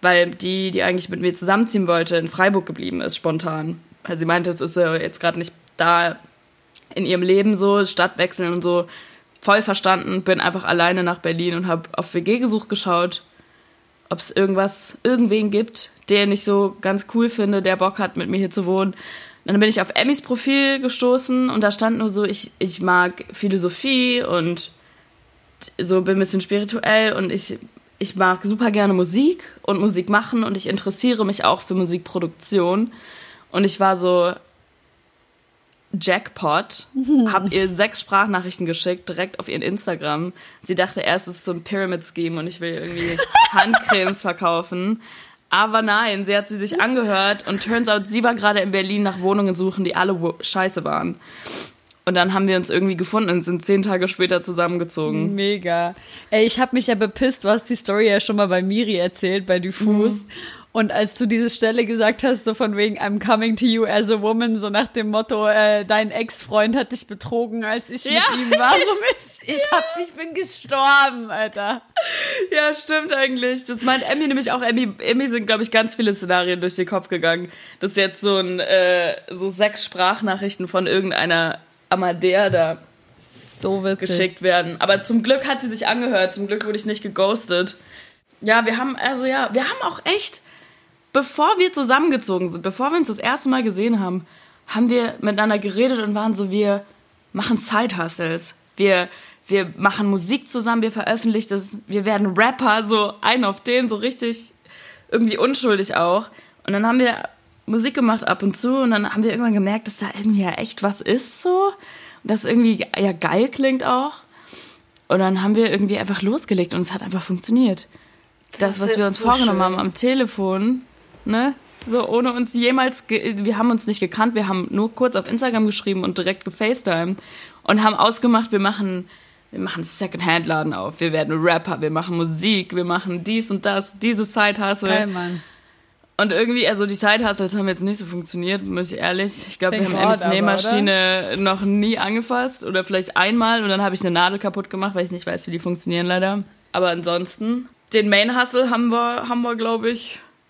weil die, die eigentlich mit mir zusammenziehen wollte, in Freiburg geblieben ist, spontan weil sie meinte, es ist ja jetzt gerade nicht da in ihrem Leben so, Stadtwechseln und so, voll verstanden, bin einfach alleine nach Berlin und habe auf WG-Gesuch geschaut, ob es irgendwas, irgendwen gibt, den ich so ganz cool finde, der Bock hat, mit mir hier zu wohnen. Dann bin ich auf Emmys Profil gestoßen und da stand nur so, ich, ich mag Philosophie und so bin ein bisschen spirituell und ich, ich mag super gerne Musik und Musik machen und ich interessiere mich auch für Musikproduktion. Und ich war so, Jackpot, hab ihr sechs Sprachnachrichten geschickt, direkt auf ihren Instagram. Sie dachte erst, es ist so ein Pyramid-Scheme und ich will irgendwie Handcremes verkaufen. Aber nein, sie hat sie sich angehört und turns out, sie war gerade in Berlin nach Wohnungen suchen, die alle scheiße waren. Und dann haben wir uns irgendwie gefunden und sind zehn Tage später zusammengezogen. Mega. Ey, ich hab mich ja bepisst, du hast die Story ja schon mal bei Miri erzählt, bei Diffus. Mhm. Und als du diese Stelle gesagt hast, so von wegen I'm coming to you as a woman, so nach dem Motto, äh, dein Ex-Freund hat dich betrogen, als ich ja. mit ihm war, so ich, hab, ich bin gestorben, Alter. Ja, stimmt eigentlich. Das meint Emmy nämlich auch. Emmy, Emmy sind, glaube ich, ganz viele Szenarien durch den Kopf gegangen. dass jetzt so ein, äh, so sechs Sprachnachrichten von irgendeiner Amadea da so geschickt werden. Aber zum Glück hat sie sich angehört. Zum Glück wurde ich nicht geghostet. Ja, wir haben, also ja, wir haben auch echt bevor wir zusammengezogen sind, bevor wir uns das erste Mal gesehen haben, haben wir miteinander geredet und waren so, wir machen Side-Hustles. Wir, wir machen Musik zusammen, wir veröffentlichen das, wir werden Rapper, so ein auf den, so richtig irgendwie unschuldig auch. Und dann haben wir Musik gemacht ab und zu und dann haben wir irgendwann gemerkt, dass da irgendwie ja echt was ist so. Und das irgendwie ja geil klingt auch. Und dann haben wir irgendwie einfach losgelegt und es hat einfach funktioniert. Das, das was wir uns so vorgenommen schön. haben am Telefon, ne? So, ohne uns jemals, wir haben uns nicht gekannt, wir haben nur kurz auf Instagram geschrieben und direkt gefacetimed und haben ausgemacht, wir machen, wir machen Secondhand-Laden auf, wir werden Rapper, wir machen Musik, wir machen dies und das, diese Side-Hustle. Geil, Mann. Und irgendwie, also die Side-Hustles haben jetzt nicht so funktioniert, muss ich ehrlich. Ich glaube, wir haben Emmys Nähmaschine noch nie angefasst oder vielleicht einmal und dann habe ich eine Nadel kaputt gemacht, weil ich nicht weiß, wie die funktionieren leider. Aber ansonsten, den Main-Hustle haben wir, haben wir, glaube ich,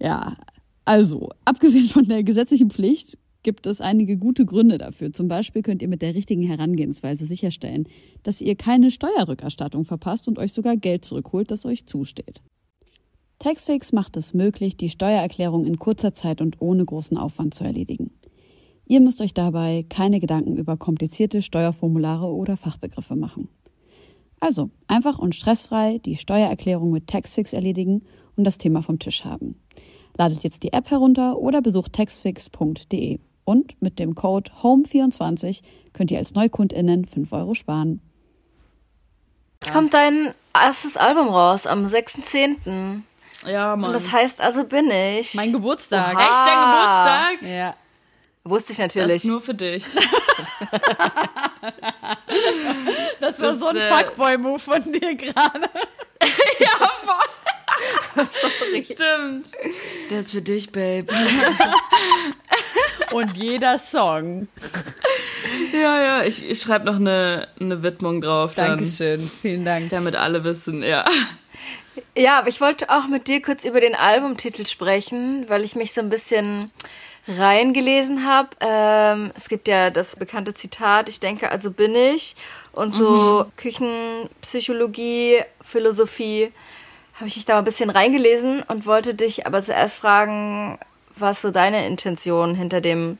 Ja, also, abgesehen von der gesetzlichen Pflicht, gibt es einige gute Gründe dafür. Zum Beispiel könnt ihr mit der richtigen Herangehensweise sicherstellen, dass ihr keine Steuerrückerstattung verpasst und euch sogar Geld zurückholt, das euch zusteht. Taxfix macht es möglich, die Steuererklärung in kurzer Zeit und ohne großen Aufwand zu erledigen. Ihr müsst euch dabei keine Gedanken über komplizierte Steuerformulare oder Fachbegriffe machen. Also einfach und stressfrei die Steuererklärung mit Taxfix erledigen und das Thema vom Tisch haben. Ladet jetzt die App herunter oder besucht taxfix.de. Und mit dem Code HOME24 könnt ihr als NeukundInnen 5 Euro sparen. Jetzt kommt dein erstes Album raus am 6.10. Ja, Mann. Und das heißt also bin ich. Mein Geburtstag. Oha. Echt dein Geburtstag? Ja. Wusste ich Das natürlich. ist nur für dich. Das war Das, so ein äh, Fuckboy-Move von dir gerade. Stimmt. Der ist für dich, Babe. Und jeder Song. Ja, ja, ich, ich schreibe noch eine, eine Widmung drauf. Dann, Dankeschön. Vielen Dank. damit alle wissen, ja. Ja, aber ich wollte auch mit dir kurz über den Albumtitel sprechen, weil ich mich so ein bisschen reingelesen habe. Ähm, es gibt ja das bekannte Zitat, ich denke, also bin ich. Und so Küchenpsychologie, Philosophie, habe ich mich da mal ein bisschen reingelesen und wollte dich aber zuerst fragen, was so deine Intention hinter dem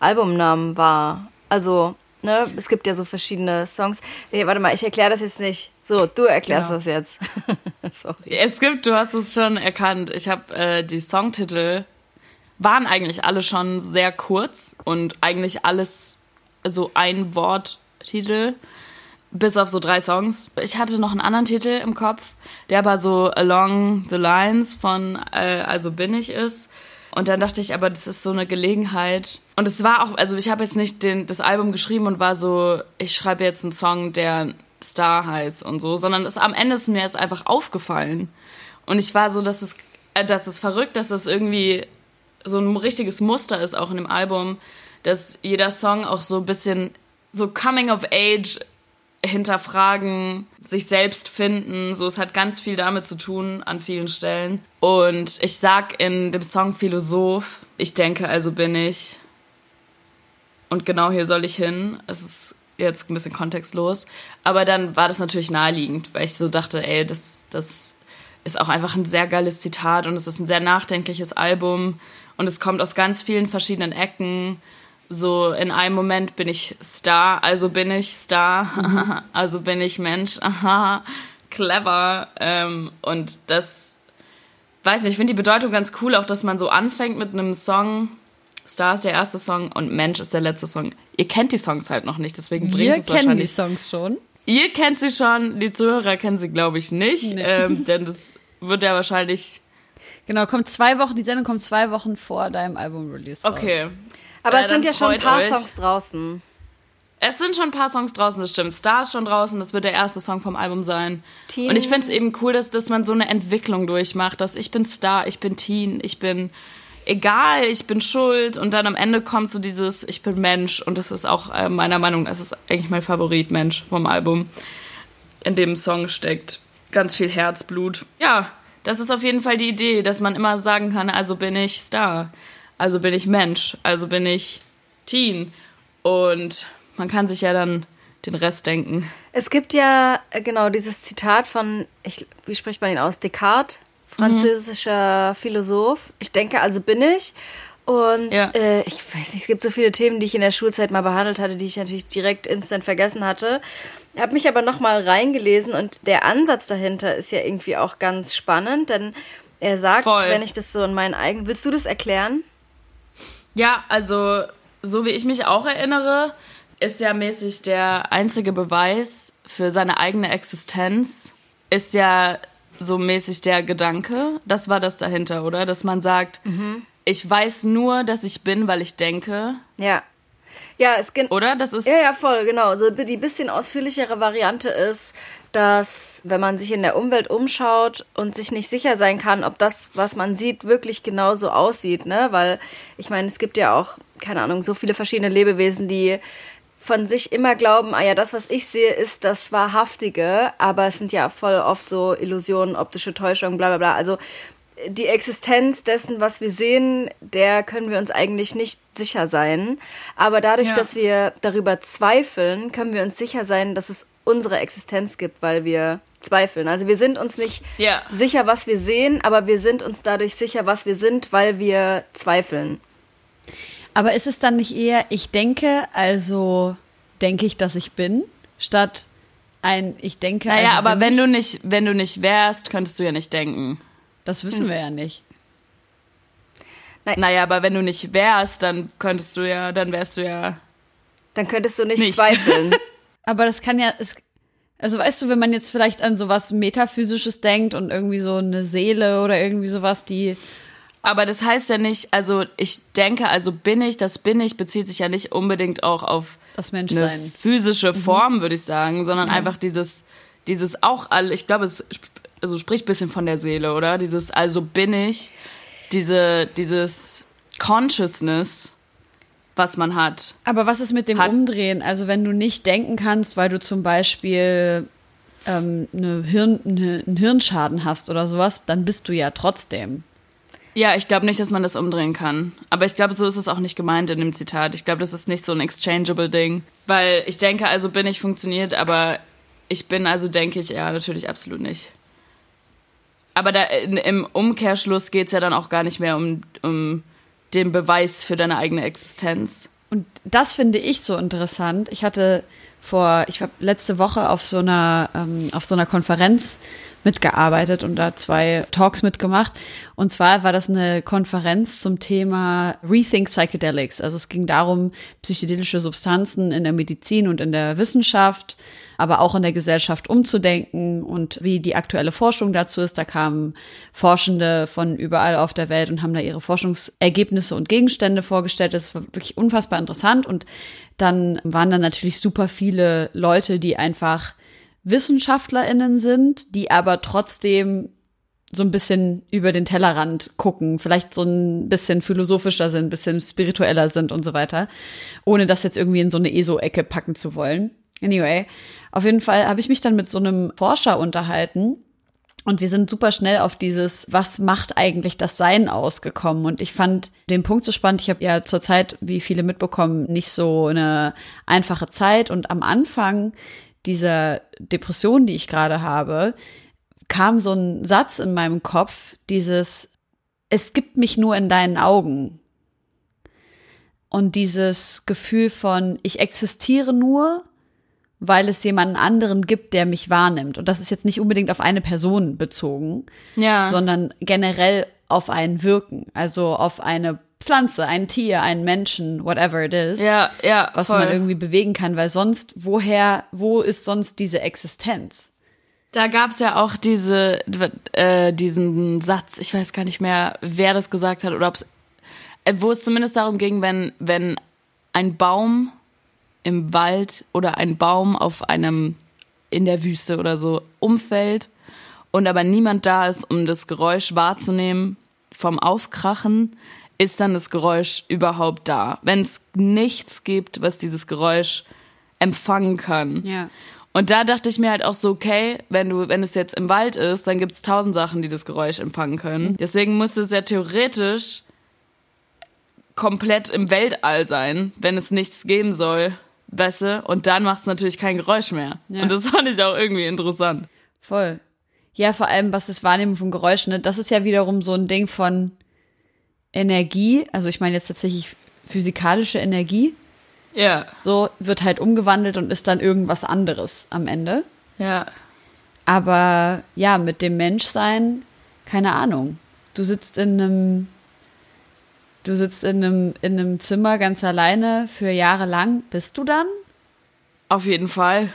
Albumnamen war. Also, ne, es gibt ja so verschiedene Songs. Nee, warte mal, ich erkläre das jetzt nicht. So, du erklärst Genau. das jetzt. Sorry. Es gibt, du hast es schon erkannt, ich habe äh, die Songtitel waren eigentlich alle schon sehr kurz und eigentlich alles so ein Worttitel, bis auf so drei Songs. Ich hatte noch einen anderen Titel im Kopf, der aber so Along the Lines von äh, Also bin ich ist. Und dann dachte ich, aber das ist so eine Gelegenheit. Und es war auch, also ich habe jetzt nicht den, das Album geschrieben und war so, ich schreibe jetzt einen Song, der Star heißt und so, sondern es, am Ende ist mir es einfach aufgefallen. Und ich war so, dass es, äh, dass es verrückt, dass es irgendwie so ein richtiges Muster ist auch in dem Album, dass jeder Song auch so ein bisschen so Coming of Age hinterfragen, sich selbst finden. So, es hat ganz viel damit zu tun an vielen Stellen. Und ich sag in dem Song Philosoph, ich denke, also bin ich. Und genau hier soll ich hin. Es ist jetzt ein bisschen kontextlos. Aber dann war das natürlich naheliegend, weil ich so dachte, ey, das, das ist auch einfach ein sehr geiles Zitat und es ist ein sehr nachdenkliches Album und es kommt aus ganz vielen verschiedenen Ecken. So in einem Moment bin ich Star, also bin ich Star, also bin ich Mensch, aha, clever. Ähm, und das, weiß nicht, ich finde die Bedeutung ganz cool, auch dass man so anfängt mit einem Song. Star ist der erste Song und Mensch ist der letzte Song. Ihr kennt die Songs halt noch nicht, deswegen bringt Wir es kennen die wahrscheinlich Songs schon. Ihr kennt sie schon, die Zuhörer kennen sie, glaube ich, nicht. Nee. Ähm, denn das wird ja wahrscheinlich. Genau, kommt zwei Wochen, die Sendung kommt zwei Wochen vor deinem Album-Release. Okay. Aber Äh, es sind ja schon ein paar euch. Songs draußen. Es sind schon ein paar Songs draußen, das stimmt. Star ist schon draußen, das wird der erste Song vom Album sein. Teen. Und ich finde es eben cool, dass, dass man so eine Entwicklung durchmacht, dass ich bin Star, ich bin Teen, ich bin egal, ich bin schuld und dann am Ende kommt so dieses ich bin Mensch und das ist auch äh, meiner Meinung nach, das ist eigentlich mein Favorit Mensch vom Album. In dem Song steckt ganz viel Herzblut. Ja, das ist auf jeden Fall die Idee, dass man immer sagen kann, also bin ich Star, also bin ich Mensch, also bin ich Teen und man kann sich ja dann den Rest denken. Es gibt ja äh, genau dieses Zitat von, ich, wie spricht man ihn aus? Descartes, französischer Philosoph. Ich denke, also bin ich. Und Ja. äh, ich weiß nicht, es gibt so viele Themen, die ich in der Schulzeit mal behandelt hatte, die ich natürlich direkt instant vergessen hatte. Habe mich aber noch mal reingelesen und der Ansatz dahinter ist ja irgendwie auch ganz spannend, denn er sagt, Voll. wenn ich das so in meinen eigenen, willst du das erklären? Ja, also so wie ich mich auch erinnere, ist ja mäßig der einzige Beweis für seine eigene Existenz, ist ja so mäßig der Gedanke. Das war das dahinter, oder? Dass man sagt, ich weiß nur, dass ich bin, weil ich denke, Ja. Ja, es oder? Das ist Ja, ja, voll, genau. So die bisschen ausführlichere Variante ist, dass wenn man sich in der Umwelt umschaut und sich nicht sicher sein kann, ob das, was man sieht, wirklich genauso aussieht, ne? Weil ich meine, es gibt ja auch, keine Ahnung, so viele verschiedene Lebewesen, die von sich immer glauben, ah ja, das, was ich sehe, ist das Wahrhaftige, aber es sind ja voll oft so Illusionen, optische Täuschungen, bla bla bla. Also die Existenz dessen, was wir sehen, der können wir uns eigentlich nicht sicher sein. Aber dadurch, Ja. dass wir darüber zweifeln, können wir uns sicher sein, dass es unsere Existenz gibt, weil wir zweifeln. Also wir sind uns nicht Ja. sicher, was wir sehen, aber wir sind uns dadurch sicher, was wir sind, weil wir zweifeln. Aber ist es dann nicht eher, ich denke, also denke ich, dass ich bin, statt ein, ich denke, Naja, also aber bin wenn ich? du nicht, wenn du nicht wärst, könntest du ja nicht denken. Das Hm. wissen wir ja nicht. Naja, aber wenn du nicht wärst, dann könntest du ja, dann wärst du ja. Dann könntest du nicht, Nicht. zweifeln. Aber das kann ja, es, also weißt du, wenn man jetzt vielleicht an sowas Metaphysisches denkt und irgendwie so eine Seele oder irgendwie sowas, die, Aber das heißt ja nicht, also ich denke, also bin ich, das bin ich, bezieht sich ja nicht unbedingt auch auf das eine Menschsein. physische Form, würde ich sagen, sondern einfach dieses, dieses auch alle, ich glaube, es also spricht ein bisschen von der Seele, oder? Dieses, also bin ich, diese, dieses Consciousness, was man hat. Aber was ist mit dem Hat- Umdrehen? Also wenn du nicht denken kannst, weil du zum Beispiel ähm, eine Hirn, eine, einen Hirnschaden hast oder sowas, dann bist du ja trotzdem. Ja, ich glaube nicht, dass man das umdrehen kann. Aber ich glaube, so ist es auch nicht gemeint in dem Zitat. Ich glaube, das ist nicht so ein exchangeable Ding. Weil ich denke, also bin ich funktioniert, aber ich bin, also denke ich, ja, natürlich absolut nicht. Aber da, in, im Umkehrschluss geht's ja dann auch gar nicht mehr um, um den Beweis für deine eigene Existenz. Und das finde ich so interessant. Ich hatte vor, ich war letzte Woche auf so einer, ähm, auf so einer Konferenz mitgearbeitet und da zwei Talks mitgemacht. Und zwar war das eine Konferenz zum Thema Rethink Psychedelics. Also es ging darum, psychedelische Substanzen in der Medizin und in der Wissenschaft, aber auch in der Gesellschaft umzudenken und wie die aktuelle Forschung dazu ist. Da kamen Forschende von überall auf der Welt und haben da ihre Forschungsergebnisse und Gegenstände vorgestellt. Das war wirklich unfassbar interessant. Und dann waren da natürlich super viele Leute, die einfach WissenschaftlerInnen sind, die aber trotzdem so ein bisschen über den Tellerrand gucken, vielleicht so ein bisschen philosophischer sind, ein bisschen spiritueller sind und so weiter, ohne das jetzt irgendwie in so eine ESO-Ecke packen zu wollen. Anyway, auf jeden Fall habe ich mich dann mit so einem Forscher unterhalten und wir sind super schnell auf dieses, was macht eigentlich das Sein ausgekommen. Und ich fand den Punkt so spannend. Ich habe ja zurzeit, wie viele mitbekommen, nicht so eine einfache Zeit. Und am Anfang dieser Depression, die ich gerade habe, kam so ein Satz in meinem Kopf, dieses, es gibt mich nur in deinen Augen. Und dieses Gefühl von, ich existiere nur, weil es jemanden anderen gibt, der mich wahrnimmt. Und das ist jetzt nicht unbedingt auf eine Person bezogen, Ja. sondern generell auf ein Wirken. Also auf eine Pflanze, ein Tier, einen Menschen, whatever it is ja, ja, was voll. man irgendwie bewegen kann, weil sonst, woher, wo ist sonst diese Existenz? Da gab's ja auch diese, äh, diesen Satz, ich weiß gar nicht mehr, wer das gesagt hat oder ob's, äh, wo es zumindest darum ging, wenn, wenn ein Baum im Wald oder ein Baum auf einem, in der Wüste oder so umfällt und aber niemand da ist, um das Geräusch wahrzunehmen vom Aufkrachen, ist dann das Geräusch überhaupt da. Wenn es nichts gibt, was dieses Geräusch empfangen kann. Ja. Und da dachte ich mir halt auch so, okay, wenn du, wenn es jetzt im Wald ist, dann gibt's tausend Sachen, die das Geräusch empfangen können. Deswegen müsste es ja theoretisch komplett im Weltall sein, wenn es nichts geben soll, weißt du? Und dann macht es natürlich kein Geräusch mehr. Ja. Und das fand ich auch irgendwie interessant. Voll. Ja, vor allem, was das Wahrnehmen von Geräuschen, ne? das ist ja wiederum so ein Ding von Energie, also ich meine jetzt tatsächlich physikalische Energie, Ja, so wird halt umgewandelt und ist dann irgendwas anderes am Ende. ja. Aber ja, mit dem Menschsein, keine Ahnung. Du sitzt in einem, du sitzt in einem, in einem Zimmer ganz alleine für Jahre lang. Bist du dann? Auf jeden Fall.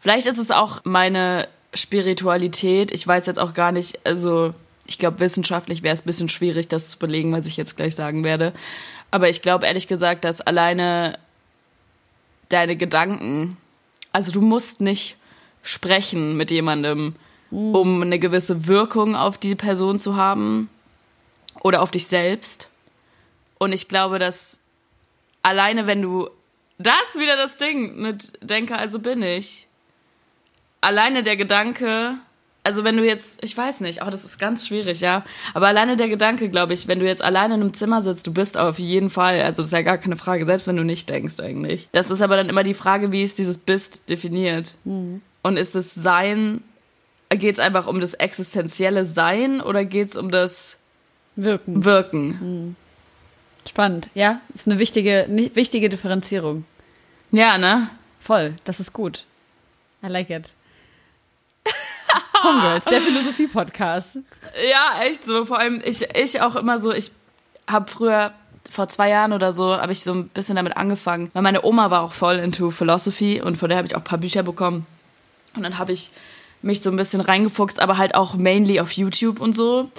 Vielleicht ist es auch meine Spiritualität. Ich weiß jetzt auch gar nicht, also ich glaube, wissenschaftlich wäre es ein bisschen schwierig, das zu belegen, was ich jetzt gleich sagen werde. Aber ich glaube ehrlich gesagt, dass alleine deine Gedanken, also du musst nicht sprechen mit jemandem, um eine gewisse Wirkung auf die Person zu haben oder auf dich selbst. Und ich glaube, dass alleine wenn du das wieder das Ding mit denke, also bin ich. Alleine der Gedanke, also wenn du jetzt, ich weiß nicht, oh, das ist ganz schwierig, ja. Aber alleine der Gedanke, glaube ich, wenn du jetzt alleine in einem Zimmer sitzt, du bist auf jeden Fall, also das ist ja gar keine Frage, selbst wenn du nicht denkst eigentlich. Das ist aber dann immer die Frage, wie ist dieses Bist definiert? Mhm. Und ist es Sein, geht es einfach um das existenzielle Sein oder geht es um das Wirken? Wirken. Mhm. Spannend, ja. Ist eine wichtige, wichtige Differenzierung. Ja, ne? Voll, das ist gut. I like it. Homegirls, der Philosophie-Podcast. Ja, echt so. Vor allem, ich, ich auch immer so, ich habe früher vor zwei Jahren oder so habe ich so ein bisschen damit angefangen, weil meine Oma war auch voll into Philosophy und von der habe ich auch ein paar Bücher bekommen. Und dann habe ich mich so ein bisschen reingefuchst, aber halt auch mainly auf YouTube und so.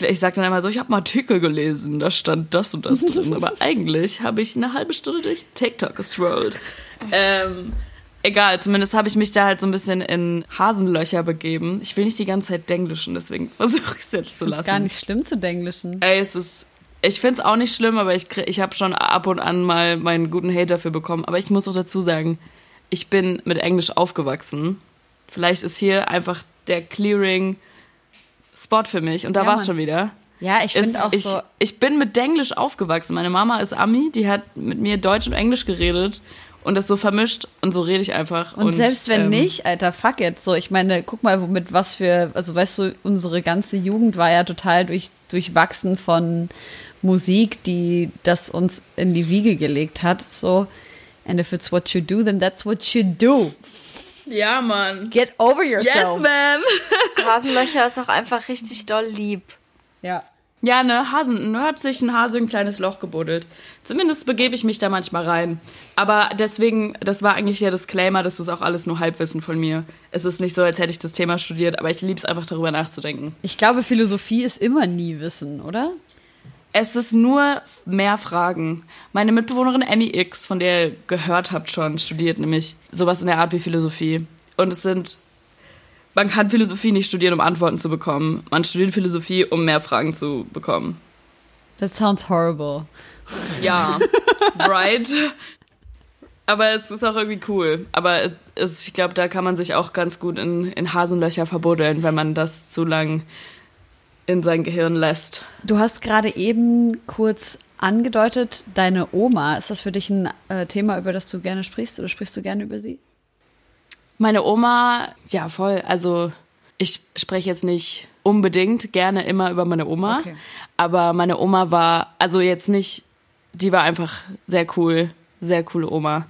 Ich sage dann immer so, ich habe einen Artikel gelesen, da stand das und das drin, aber eigentlich habe ich eine halbe Stunde durch TikTok gestrollt. Ähm, egal, zumindest habe ich mich da halt so ein bisschen in Hasenlöcher begeben. Ich will nicht die ganze Zeit denglischen, deswegen versuche ich es jetzt zu lassen. Ist gar nicht schlimm zu denglischen. Ey, es ist ich finde es auch nicht schlimm, aber ich, ich habe schon ab und an mal meinen guten Hate dafür bekommen. Aber ich muss auch dazu sagen, ich bin mit Englisch aufgewachsen. Vielleicht ist hier einfach der Clearing-Spot für mich. Und da ja, war es schon wieder. Ja, ich finde auch ich, so. Ich bin mit Denglisch aufgewachsen. Meine Mama ist Ami, die hat mit mir Deutsch und Englisch geredet und das so vermischt und so rede ich einfach. Und, und selbst wenn ähm, nicht, Alter, fuck it. So, ich meine, guck mal, womit was für, also weißt du, unsere ganze Jugend war ja total durch, durchwachsen von Musik, die das uns in die Wiege gelegt hat. So, and if it's what you do, then that's what you do. Ja, Mann. Get over yourself. Yes, man. Hasenlöcher ist auch einfach richtig doll lieb. Ja. Ja, ne, Hasen, ne, hat sich ein Hase ein kleines Loch gebuddelt. Zumindest begebe ich mich da manchmal rein. Aber deswegen, das war eigentlich der Disclaimer, das ist auch alles nur Halbwissen von mir. Es ist nicht so, als hätte ich das Thema studiert, aber ich liebe es einfach darüber nachzudenken. Ich glaube, Philosophie ist immer nie Wissen, oder? Es ist nur mehr Fragen. Meine Mitbewohnerin Emmy X, von der ihr gehört habt schon, studiert nämlich sowas in der Art wie Philosophie. Und es sind man kann Philosophie nicht studieren, um Antworten zu bekommen. Man studiert Philosophie, um mehr Fragen zu bekommen. That sounds horrible. Ja, right. Aber es ist auch irgendwie cool. Aber es, ich glaube, da kann man sich auch ganz gut in, in Hasenlöcher verbuddeln, wenn man das zu lang in sein Gehirn lässt. Du hast gerade eben kurz angedeutet, deine Oma. Ist das für dich ein äh, Thema, über das du gerne sprichst oder sprichst du gerne über sie? Meine Oma, ja, voll. Also ich spreche jetzt nicht unbedingt gerne immer über meine Oma, okay. aber meine Oma war, also jetzt nicht, die war einfach sehr cool, sehr coole Oma.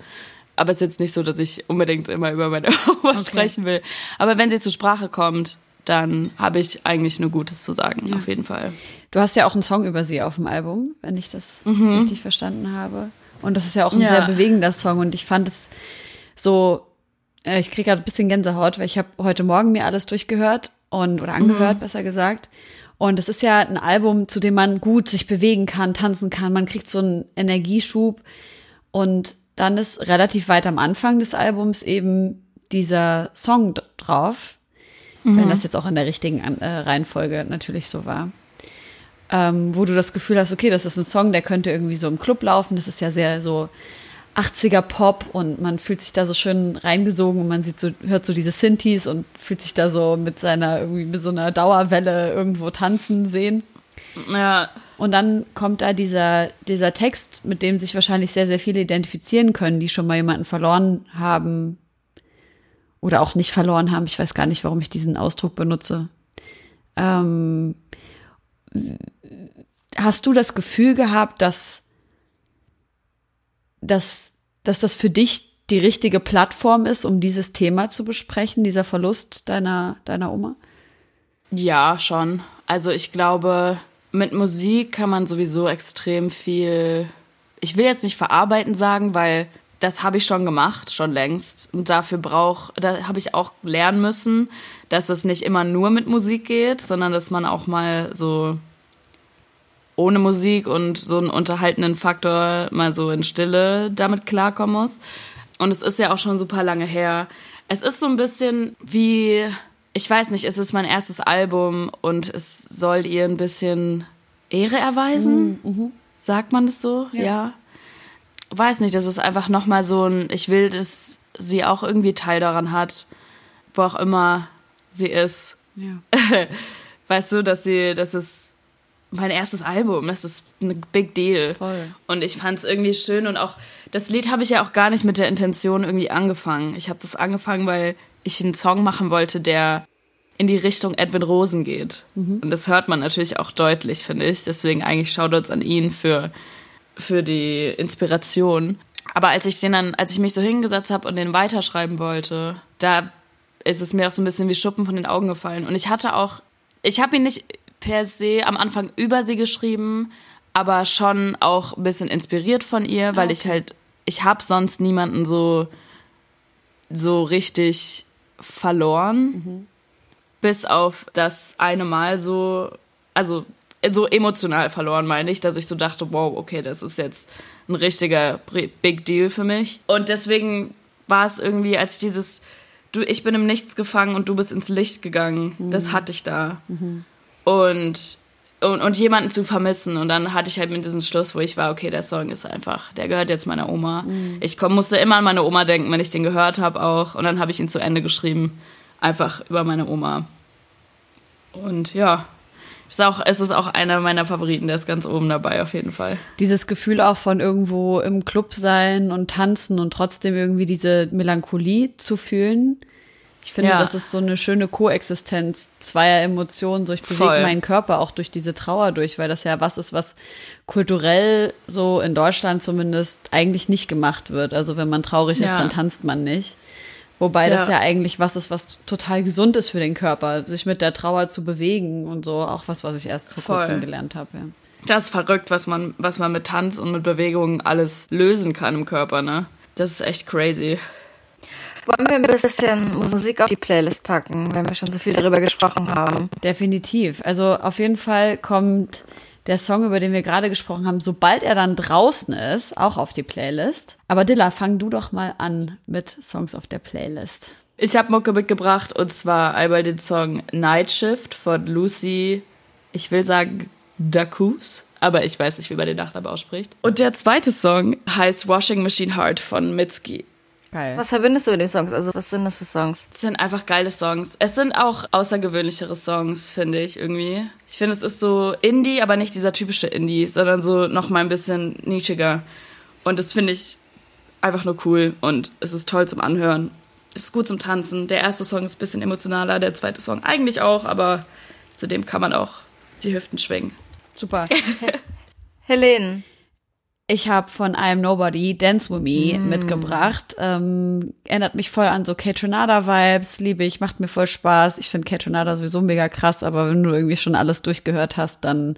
Aber es ist jetzt nicht so, dass ich unbedingt immer über meine Oma okay. sprechen will. Aber wenn sie zur Sprache kommt, dann habe ich eigentlich nur Gutes zu sagen, ja. auf jeden Fall. Du hast ja auch einen Song über sie auf dem Album, wenn ich das mhm. richtig verstanden habe. Und das ist ja auch ein ja. sehr bewegender Song und ich fand es so äh, ich kriege gerade ein bisschen Gänsehaut, weil ich habe heute Morgen mir alles durchgehört und oder angehört, mhm. besser gesagt. Und es ist ja ein Album, zu dem man gut sich bewegen kann, tanzen kann. Man kriegt so einen Energieschub. Und dann ist relativ weit am Anfang des Albums eben dieser Song drauf, mhm. wenn das jetzt auch in der richtigen äh, Reihenfolge natürlich so war. Ähm, wo du das Gefühl hast, okay, das ist ein Song, der könnte irgendwie so im Club laufen. Das ist ja sehr so 80er Pop und man fühlt sich da so schön reingesogen und man sieht so, hört so diese Synthes und fühlt sich da so mit seiner, irgendwie mit so einer Dauerwelle irgendwo tanzen sehen. Ja. Und dann kommt da dieser, dieser Text, mit dem sich wahrscheinlich sehr, sehr viele identifizieren können, die schon mal jemanden verloren haben oder auch nicht verloren haben. Ich weiß gar nicht, warum ich diesen Ausdruck benutze. Ähm, hast du das Gefühl gehabt, dass dass, dass das für dich die richtige Plattform ist, um dieses Thema zu besprechen, dieser Verlust deiner, deiner Oma? Ja, schon. Also ich glaube, mit Musik kann man sowieso extrem viel, ich will jetzt nicht verarbeiten sagen, weil das habe ich schon gemacht, schon längst. Und dafür brauch, da habe ich auch lernen müssen, dass es nicht immer nur mit Musik geht, sondern dass man auch mal so ohne Musik und so einen unterhaltenden Faktor mal so in Stille damit klarkommen muss. Und es ist ja auch schon super lange her. Es ist so ein bisschen wie, ich weiß nicht, es ist mein erstes Album und es soll ihr ein bisschen Ehre erweisen. Mhm. mhm. Sagt man das so? Ja. ja. Weiß nicht, das ist einfach nochmal so ein, ich will, dass sie auch irgendwie Teil daran hat, wo auch immer sie ist Ja. weißt du, dass sie, das ist mein erstes Album, das ist ein Big Deal. Voll. Und ich fand es irgendwie schön und auch das Lied habe ich ja auch gar nicht mit der Intention irgendwie angefangen. Ich habe das angefangen, weil ich einen Song machen wollte, der in die Richtung Edwin Rosen geht. Und das hört man natürlich auch deutlich, finde ich. Deswegen eigentlich Shoutouts an ihn für, für die Inspiration. Aber als ich den dann, als ich mich so hingesetzt habe und den weiterschreiben wollte, da ist es mir auch so ein bisschen wie Schuppen von den Augen gefallen. Und ich hatte auch, ich habe ihn nicht per se am Anfang über sie geschrieben, aber schon auch ein bisschen inspiriert von ihr, weil ich halt, ich habe sonst niemanden so, so richtig verloren. Bis auf das eine Mal so, also so emotional verloren, meine ich, dass ich so dachte, wow, okay, das ist jetzt ein richtiger Big Deal für mich. Und deswegen war es irgendwie, als dieses, du, ich bin im Nichts gefangen und du bist ins Licht gegangen, das hatte ich da. Und, und, und jemanden zu vermissen. Und dann hatte ich halt mit diesem Schluss, wo ich war, okay, der Song ist einfach, der gehört jetzt meiner Oma. Ich komm, musste immer an meine Oma denken, wenn ich den gehört habe auch. Und dann habe ich ihn zu Ende geschrieben, einfach über meine Oma. Und ja, ist auch, es ist auch einer meiner Favoriten, der ist ganz oben dabei auf jeden Fall. Dieses Gefühl auch von irgendwo im Club sein und tanzen und trotzdem irgendwie diese Melancholie zu fühlen. Ich finde, Ja. das ist so eine schöne Koexistenz zweier Emotionen. So, ich bewege Voll. meinen Körper auch durch diese Trauer durch, weil das ja was ist, was kulturell so in Deutschland zumindest eigentlich nicht gemacht wird. Also wenn man traurig ist, Ja. dann tanzt man nicht. Wobei das Ja. ja eigentlich was ist, was total gesund ist für den Körper, sich mit der Trauer zu bewegen und so. Auch was, was ich erst vor Voll. kurzem gelernt habe. Ja. Das ist verrückt, was man, was man mit Tanz und mit Bewegung alles lösen kann im Körper, ne? Das ist echt crazy. Wollen wir ein bisschen Musik auf die Playlist packen, wenn wir schon so viel darüber gesprochen haben? Definitiv. Also auf jeden Fall kommt der Song, über den wir gerade gesprochen haben, sobald er dann draußen ist, auch auf die Playlist. Aber Dilla, fang du doch mal an mit Songs auf der Playlist. Ich habe Mucke mitgebracht und zwar einmal den Song Night Shift von Lucy, ich will sagen Dacus, aber ich weiß nicht, wie man den Nachnamen ausspricht. Und der zweite Song heißt Washing Machine Heart von Mitski. Geil. Was verbindest du mit den Songs? Also, was sind das für Songs? Es sind einfach geile Songs. Es sind auch außergewöhnlichere Songs, finde ich irgendwie. Ich finde, es ist so Indie, aber nicht dieser typische Indie, sondern so noch mal ein bisschen nischiger. Und das finde ich einfach nur cool und es ist toll zum Anhören. Es ist gut zum Tanzen. Der erste Song ist ein bisschen emotionaler, der zweite Song eigentlich auch, aber zudem kann man auch die Hüften schwingen. Super. Helene. Ich habe von I Am Nobody Dance With Me mitgebracht. Ähm, erinnert mich voll an so Kate-Renata-Vibes, liebe ich, macht mir voll Spaß. Ich finde Kate-Renata sowieso mega krass, aber wenn du irgendwie schon alles durchgehört hast, dann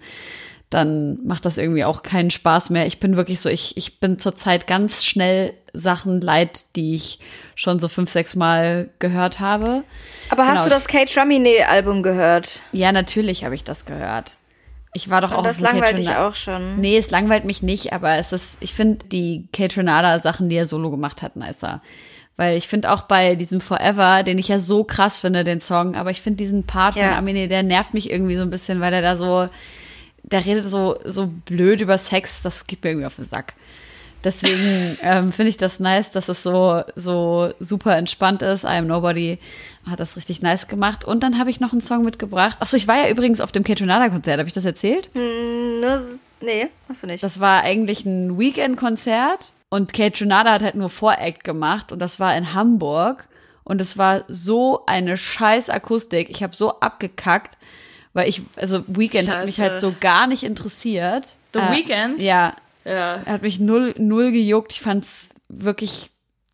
dann macht das irgendwie auch keinen Spaß mehr. Ich bin wirklich so, ich, ich bin zurzeit ganz schnell Sachen leid, die ich schon so fünf, sechs Mal gehört habe. Aber hast Genau. du das Kate Traminé-Album gehört? Ja, natürlich habe ich das gehört. Ich war doch auch Und das auf dem langweilt dich auch schon. Nee, es langweilt mich nicht, aber es ist, ich finde die Kate Renata Sachen, die er solo gemacht hat, nicer. Weil ich finde auch bei diesem Forever, den ich ja so krass finde, den Song, aber ich finde diesen Part Ja. von Amine, der nervt mich irgendwie so ein bisschen, weil er da so, der redet so, so blöd über Sex, das geht mir irgendwie auf den Sack. Deswegen ähm, finde ich das nice, dass es so, so super entspannt ist. I am Nobody hat das richtig nice gemacht. Und dann habe ich noch einen Song mitgebracht. Achso, ich war ja übrigens auf dem Kate Renata Konzert. Habe ich das erzählt? Nur, s- nee, hast du nicht. Das war eigentlich ein Weekend-Konzert und Kate Trinada hat halt nur Voract gemacht und das war in Hamburg und es war so eine scheiß Akustik. Ich habe so abgekackt, weil ich, also Weekend hat mich Scheiße. halt so gar nicht interessiert. The Äh, Weeknd? Ja, Ja. er hat mich null, null gejuckt. Ich fand's wirklich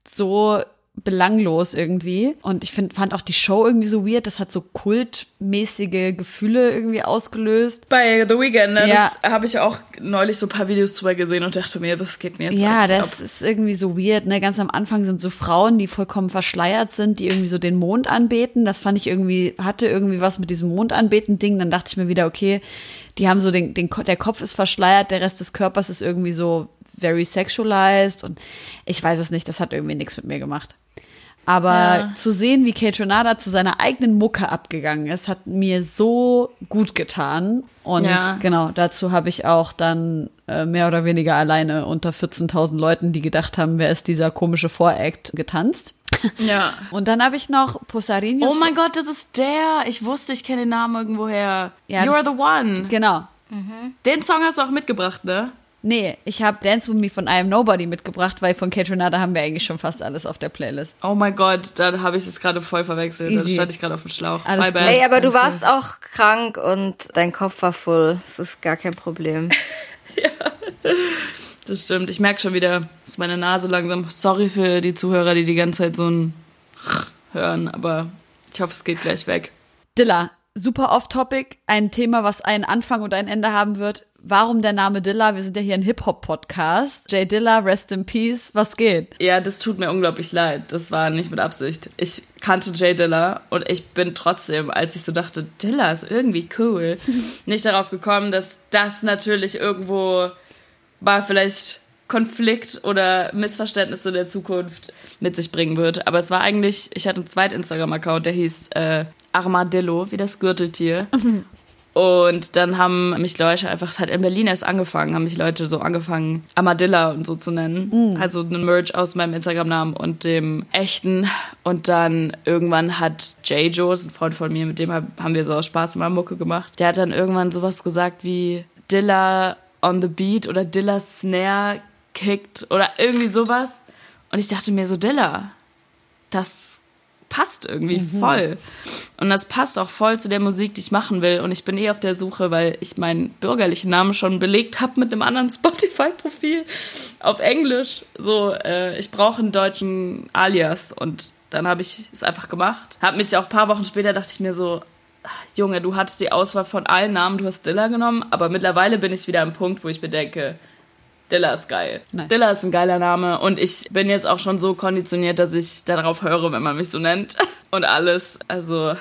so belanglos irgendwie. Und ich find, fand auch die Show irgendwie so weird. Das hat so kultmäßige Gefühle irgendwie ausgelöst. Bei The Weeknd, ne? Ja. Das habe ich auch neulich so ein paar Videos drüber gesehen und dachte mir, was geht denn jetzt Ja, das ab? ist irgendwie so weird, ne? Ganz am Anfang sind so Frauen, die vollkommen verschleiert sind, die irgendwie so den Mond anbeten. Das fand ich irgendwie, hatte irgendwie was mit diesem Mondanbeten-Ding. Dann dachte ich mir wieder, okay, die haben so den, den, der Kopf ist verschleiert, der Rest des Körpers ist irgendwie so very sexualized und ich weiß es nicht, das hat irgendwie nichts mit mir gemacht. Aber Ja. zu sehen, wie Kate Renata zu seiner eigenen Mucke abgegangen ist, hat mir so gut getan. Und Ja. genau, dazu habe ich auch dann äh, mehr oder weniger alleine unter 14.000 Leuten, die gedacht haben, wer ist dieser komische Voract, getanzt. Ja. Und dann habe ich noch Posarinius. Oh mein Gott, das ist der. Ich wusste, ich kenne den Namen irgendwoher. Ja, you are das- the one. Genau. Den Song hast du auch mitgebracht, ne? Nee, ich habe Dance With Me von I Am Nobody mitgebracht, weil von Kate Renata haben wir eigentlich schon fast alles auf der Playlist. Oh mein Gott, da habe ich es gerade voll verwechselt. Da Easy. stand ich gerade auf dem Schlauch. Alles bad. gut. Hey, aber du Alles warst auch krank und dein Kopf war voll. Das ist gar kein Problem. Das stimmt. Ich merke schon wieder, dass meine Nase langsam. Sorry für die Zuhörer, die die ganze Zeit so ein hören, aber ich hoffe, es geht gleich weg. Dilla, super off-topic, ein Thema, was einen Anfang und ein Ende haben wird. Warum der Name Dilla? Wir sind ja hier ein Hip-Hop-Podcast. Jay Dilla, rest in peace, was geht? Ja, das tut mir unglaublich leid. Das war nicht mit Absicht. Ich kannte Jay Dilla und ich bin trotzdem, als ich so dachte, Dilla ist irgendwie cool, nicht darauf gekommen, dass das natürlich irgendwo mal vielleicht Konflikt oder Missverständnisse der Zukunft mit sich bringen wird. Aber es war eigentlich, ich hatte einen zweiten Instagram-Account, der hieß äh, Armadillo, wie das Gürteltier. Und dann haben mich Leute einfach, es hat in Berlin erst angefangen, haben mich Leute so angefangen, Amadilla und so zu nennen. Also ein Merch aus meinem Instagram-Namen und dem echten. Und dann irgendwann hat Jay Joes, ein Freund von mir, mit dem hab- haben wir so aus Spaß mal Mucke gemacht. Der hat dann irgendwann sowas gesagt wie Dilla on the beat oder Dilla Snare kickt oder irgendwie sowas. Und ich dachte mir so, Dilla, das passt irgendwie voll. Und das passt auch voll zu der Musik, die ich machen will. Und ich bin eh auf der Suche, weil ich meinen bürgerlichen Namen schon belegt habe mit einem anderen Spotify-Profil auf Englisch. So, äh, ich brauche einen deutschen Alias. Und dann habe ich es einfach gemacht. Hab mich auch ein paar Wochen später, dachte ich mir so, "Ah, Junge, du hattest die Auswahl von allen Namen, du hast Dilla genommen. Aber mittlerweile bin ich wieder am Punkt, wo ich mir denke, Dilla ist geil. Nice. Dilla ist ein geiler Name und ich bin jetzt auch schon so konditioniert, dass ich darauf höre, wenn man mich so nennt und alles. Also,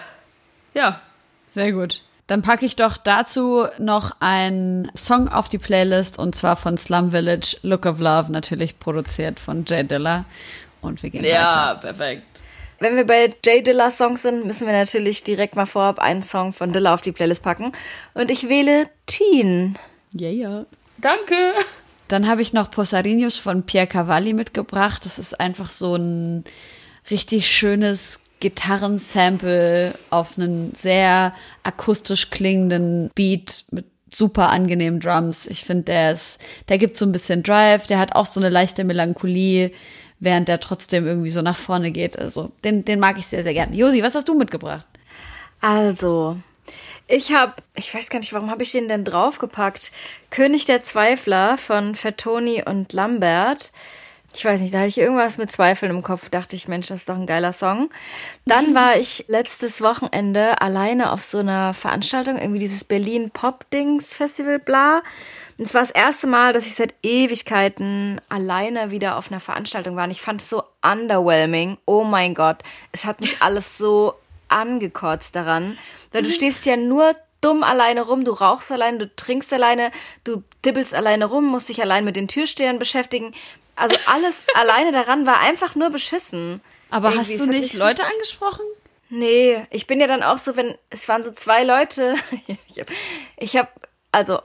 ja. Sehr gut. Dann packe ich doch dazu noch einen Song auf die Playlist und zwar von Slum Village, Look of Love, natürlich produziert von Jay Dilla. Und wir gehen Ja, weiter. perfekt. Wenn wir bei Jay Dilla Songs sind, müssen wir natürlich direkt mal vorab einen Song von Dilla auf die Playlist packen. Und ich wähle Teen. Ja, ja. Danke. Dann habe ich noch Posarinius von Pierre Cavalli mitgebracht. Das ist einfach so ein richtig schönes Gitarrensample auf einen sehr akustisch klingenden Beat mit super angenehmen Drums. Ich finde, der ist, der gibt so ein bisschen Drive, der hat auch so eine leichte Melancholie, während der trotzdem irgendwie so nach vorne geht. Also, den, den mag ich sehr, sehr gerne. Josi, was hast du mitgebracht? Also, ich habe, ich weiß gar nicht, warum habe ich den denn draufgepackt? König der Zweifler von Fettoni und Lambert. Ich weiß nicht, da hatte ich irgendwas mit Zweifeln im Kopf. Dachte ich, Mensch, das ist doch ein geiler Song. Dann war ich letztes Wochenende alleine auf so einer Veranstaltung, irgendwie dieses Berlin Pop Dings Festival, bla. Und es war das erste Mal, dass ich seit Ewigkeiten alleine wieder auf einer Veranstaltung war. Und ich fand es so underwhelming. Oh mein Gott. Es hat mich alles so angekotzt daran. Weil du stehst ja nur dumm alleine rum, du rauchst alleine, du trinkst alleine, du dibbelst alleine rum, musst dich allein mit den Türstehern beschäftigen. Also alles alleine daran war einfach nur beschissen. Aber Irgendwie, hast du nicht Leute richtig- angesprochen? Nee, ich bin ja dann auch so, wenn es waren so zwei Leute. ich habe, ich hab, also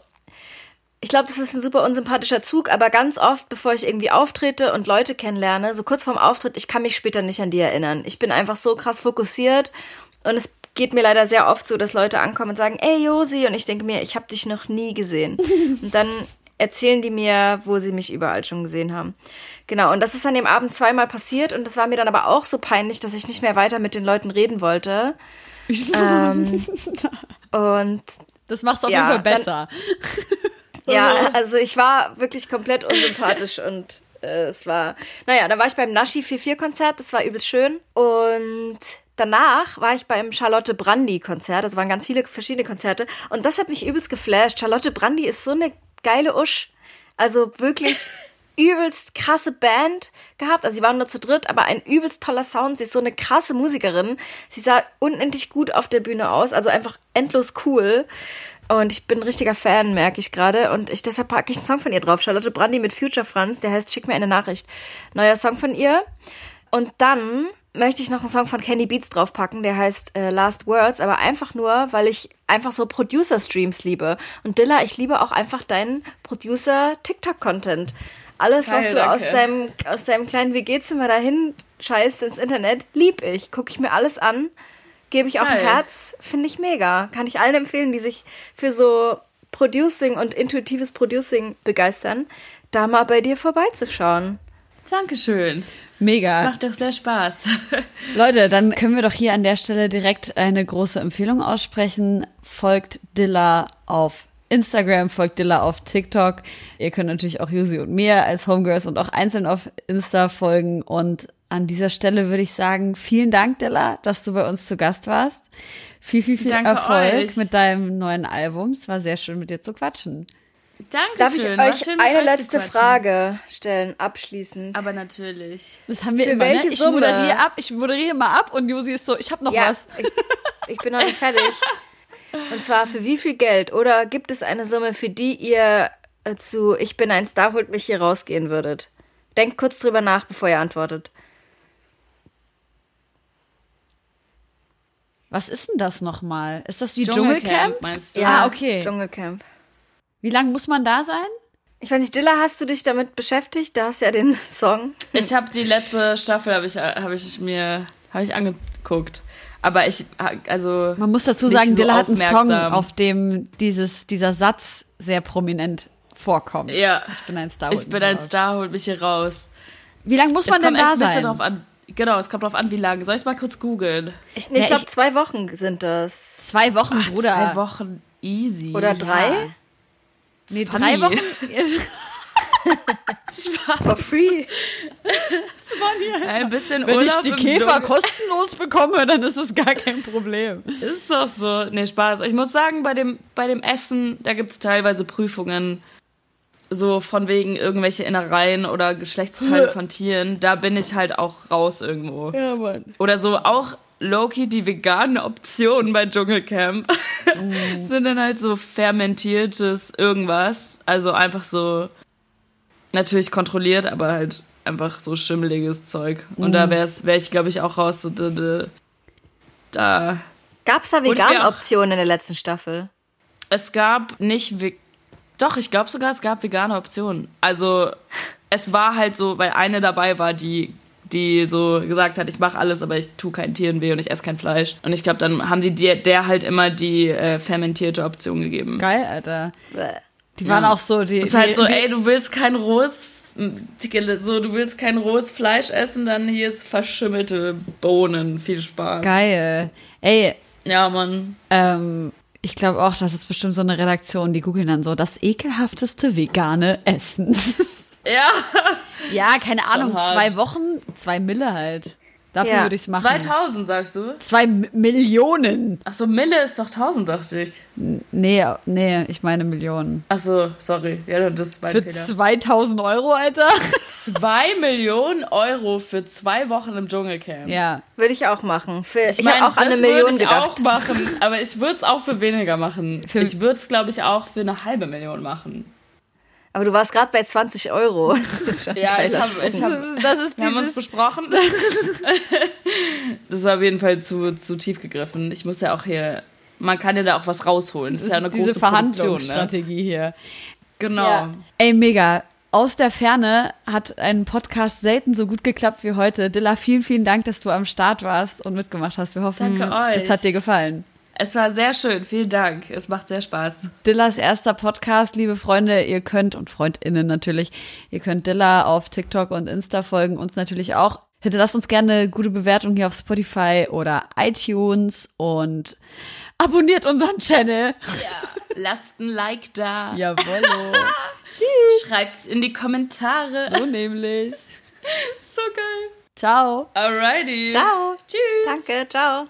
ich glaube, das ist ein super unsympathischer Zug, aber ganz oft, bevor ich irgendwie auftrete und Leute kennenlerne, so kurz vorm Auftritt, ich kann mich später nicht an die erinnern. Ich bin einfach so krass fokussiert und es geht mir leider sehr oft so, dass Leute ankommen und sagen, ey Josi, und ich denke mir, ich habe dich noch nie gesehen. und dann erzählen die mir, wo sie mich überall schon gesehen haben. Genau, und das ist an dem Abend zweimal passiert und das war mir dann aber auch so peinlich, dass ich nicht mehr weiter mit den Leuten reden wollte. ähm, und Das macht's auf Ja, jeden Fall dann- besser. Ja, also ich war wirklich komplett unsympathisch und äh, es war, naja, da war ich beim Nashi 44 Konzert, das war übelst schön und danach war ich beim Charlotte Brandy Konzert, das waren ganz viele verschiedene Konzerte und das hat mich übelst geflasht. Charlotte Brandy ist so eine geile Usch, also wirklich übelst krasse Band gehabt. Also sie waren nur zu dritt, aber ein übelst toller Sound. Sie ist so eine krasse Musikerin. Sie sah unendlich gut auf der Bühne aus, also einfach endlos cool. Und ich bin ein richtiger Fan, merke ich gerade. Und ich, deshalb packe ich einen Song von ihr drauf. Charlotte Brandy mit Future Franz, der heißt Schick mir eine Nachricht. Neuer Song von ihr. Und dann möchte ich noch einen Song von Candy Beats draufpacken, der heißt äh, Last Words, aber einfach nur, weil ich einfach so Producer-Streams liebe. Und Dilla, ich liebe auch einfach deinen Producer-TikTok-Content. Alles, Geil, was du danke. aus deinem, aus deinem kleinen WG-Zimmer dahin scheißt ins Internet, lieb ich. Gucke ich mir alles an, gebe ich auch ein Geil. Herz, finde ich mega. Kann ich allen empfehlen, die sich für so Producing und intuitives Producing begeistern, da mal bei dir vorbeizuschauen. Dankeschön. Mega. Das macht doch sehr Spaß. Leute, dann können wir doch hier an der Stelle direkt eine große Empfehlung aussprechen. Folgt Dilla auf Instagram, folgt Dilla auf TikTok. Ihr könnt natürlich auch Yusi und mir als Homegirls und auch einzeln auf Insta folgen. Und an dieser Stelle würde ich sagen, vielen Dank, Dilla, dass du bei uns zu Gast warst. Viel, viel, viel Danke Erfolg euch. mit deinem neuen Album. Es war sehr schön, mit dir zu quatschen. Dankeschön. Darf ich euch schön, eine euch letzte. Frage stellen, abschließend? Aber natürlich. Das haben wir Für immer, welche ne? Ich Summe? moderiere ab, ich moderiere mal ab und Josi ist so, ich habe noch ja, was. ich, ich bin noch nicht fertig. Und zwar für wie viel Geld? Oder gibt es eine Summe, für die ihr äh, zu Ich bin ein Star, holt mich hier rausgehen würdet? Denkt kurz drüber nach, bevor ihr antwortet. Was ist denn das nochmal? Ist das wie Dschungelcamp, Dschungelcamp? meinst du? Ah, okay. Dschungelcamp. Wie lange muss man da sein? Ich weiß nicht, Dilla, hast du dich damit beschäftigt? Da hast du ja den Song. Ich habe die letzte Staffel habe ich habe ich mir habe ich angeguckt, aber ich also Man muss dazu sagen, so Dilla hat einen Song, auf dem dieses, dieser Satz sehr prominent vorkommt. ja, Ich bin ein Star. ich bin ein. Star, holt mich hier raus. Wie lange muss Es man denn kommt echt da ein bisschen sein? drauf an. Genau, es kommt drauf an, wie lange. Soll ich mal kurz googeln? Ich, nee, ich Ja, glaube, ich- zwei Wochen sind das. Zwei Wochen, Bruder. Zwei Wochen easy. Oder drei? Nee, Funny. drei Wochen. For free. Ein bisschen Wenn ich Urlaub die im Käfer Dschungel. kostenlos bekomme, dann ist es gar kein Problem. Ist doch so. Nee, Spaß. Ich muss sagen, bei dem, bei dem Essen, da gibt es teilweise Prüfungen, so von wegen irgendwelche Innereien oder Geschlechtsteile von Tieren. Da bin ich halt auch raus irgendwo. Ja, Mann. Oder so auch Loki, die veganen Optionen bei Dschungelcamp Mm. sind dann halt so fermentiertes irgendwas. Also einfach so natürlich kontrolliert, aber halt einfach so schimmeliges Zeug. Und Mm. da wär's, wär ich, glaube ich, auch raus. So, da, da, da. Gab es da vegane Optionen in der letzten Staffel? Es gab nicht. ve- Doch, ich glaube sogar, es gab vegane Optionen. Also, es war halt so, weil eine dabei war, die die so gesagt hat, ich mache alles, aber ich tue keinen Tieren weh und ich esse kein Fleisch. Und ich glaube, dann haben die der, der halt immer die äh, fermentierte Option gegeben. Geil, Alter. Die waren auch so, die. ist halt die, so, die, ey, du willst kein rohes so, du willst kein rohes Fleisch essen, dann hier ist verschimmelte Bohnen. Viel Spaß. Geil. Ey, Ja, Mann. ähm, ich glaube auch, das ist bestimmt so eine Redaktion, die googeln dann so, das ekelhafteste vegane Essen. Ja. ja, keine Ahnung, hart. zwei Wochen, zwei Mille halt. Dafür Ja. würde ich es machen. 2000, sagst du? Zwei M Millionen. Ach so, Mille ist doch 1000, dachte ich. Nee, nee, ich meine Millionen. Ach so, sorry. Ja, das ist mein Für Fehler. 2000 Euro, Alter? Zwei Millionen Euro für zwei Wochen im Dschungelcamp. Ja. Würde ich auch machen. Für, ich Ich habe meine, auch an das eine Million würde ich gedacht. auch machen, aber ich würde es auch für weniger machen. Für- ich würde es, glaube ich, auch für eine halbe Million machen. Aber du warst gerade bei 20 Euro. Das ist schon ein Ja, ich habe, ich hab, Das ist wir haben uns besprochen. das ist auf jeden Fall zu, zu tief gegriffen. Ich muss ja auch hier, man kann ja da auch was rausholen. Das ist ja eine diese große ne? Verhandlungsstrategie hier. Genau. Ja. Ey, mega. Aus der Ferne hat ein Podcast selten so gut geklappt wie heute. Dilla, vielen, vielen Dank, dass du am Start warst und mitgemacht hast. Wir hoffen, Danke euch. es hat dir gefallen. Es war sehr schön. Vielen Dank. Es macht sehr Spaß. Dillas erster Podcast, liebe Freunde, ihr könnt und Freundinnen natürlich, ihr könnt Dilla auf TikTok und Insta folgen, uns natürlich auch. Hinterlasst uns gerne eine gute Bewertung hier auf Spotify oder iTunes und abonniert unseren Channel. Lasst ein Like da. Jawollo. Schreibt's in die Kommentare. so nämlich. So geil. Ciao. Alrighty. Ciao. Tschüss. Danke, ciao.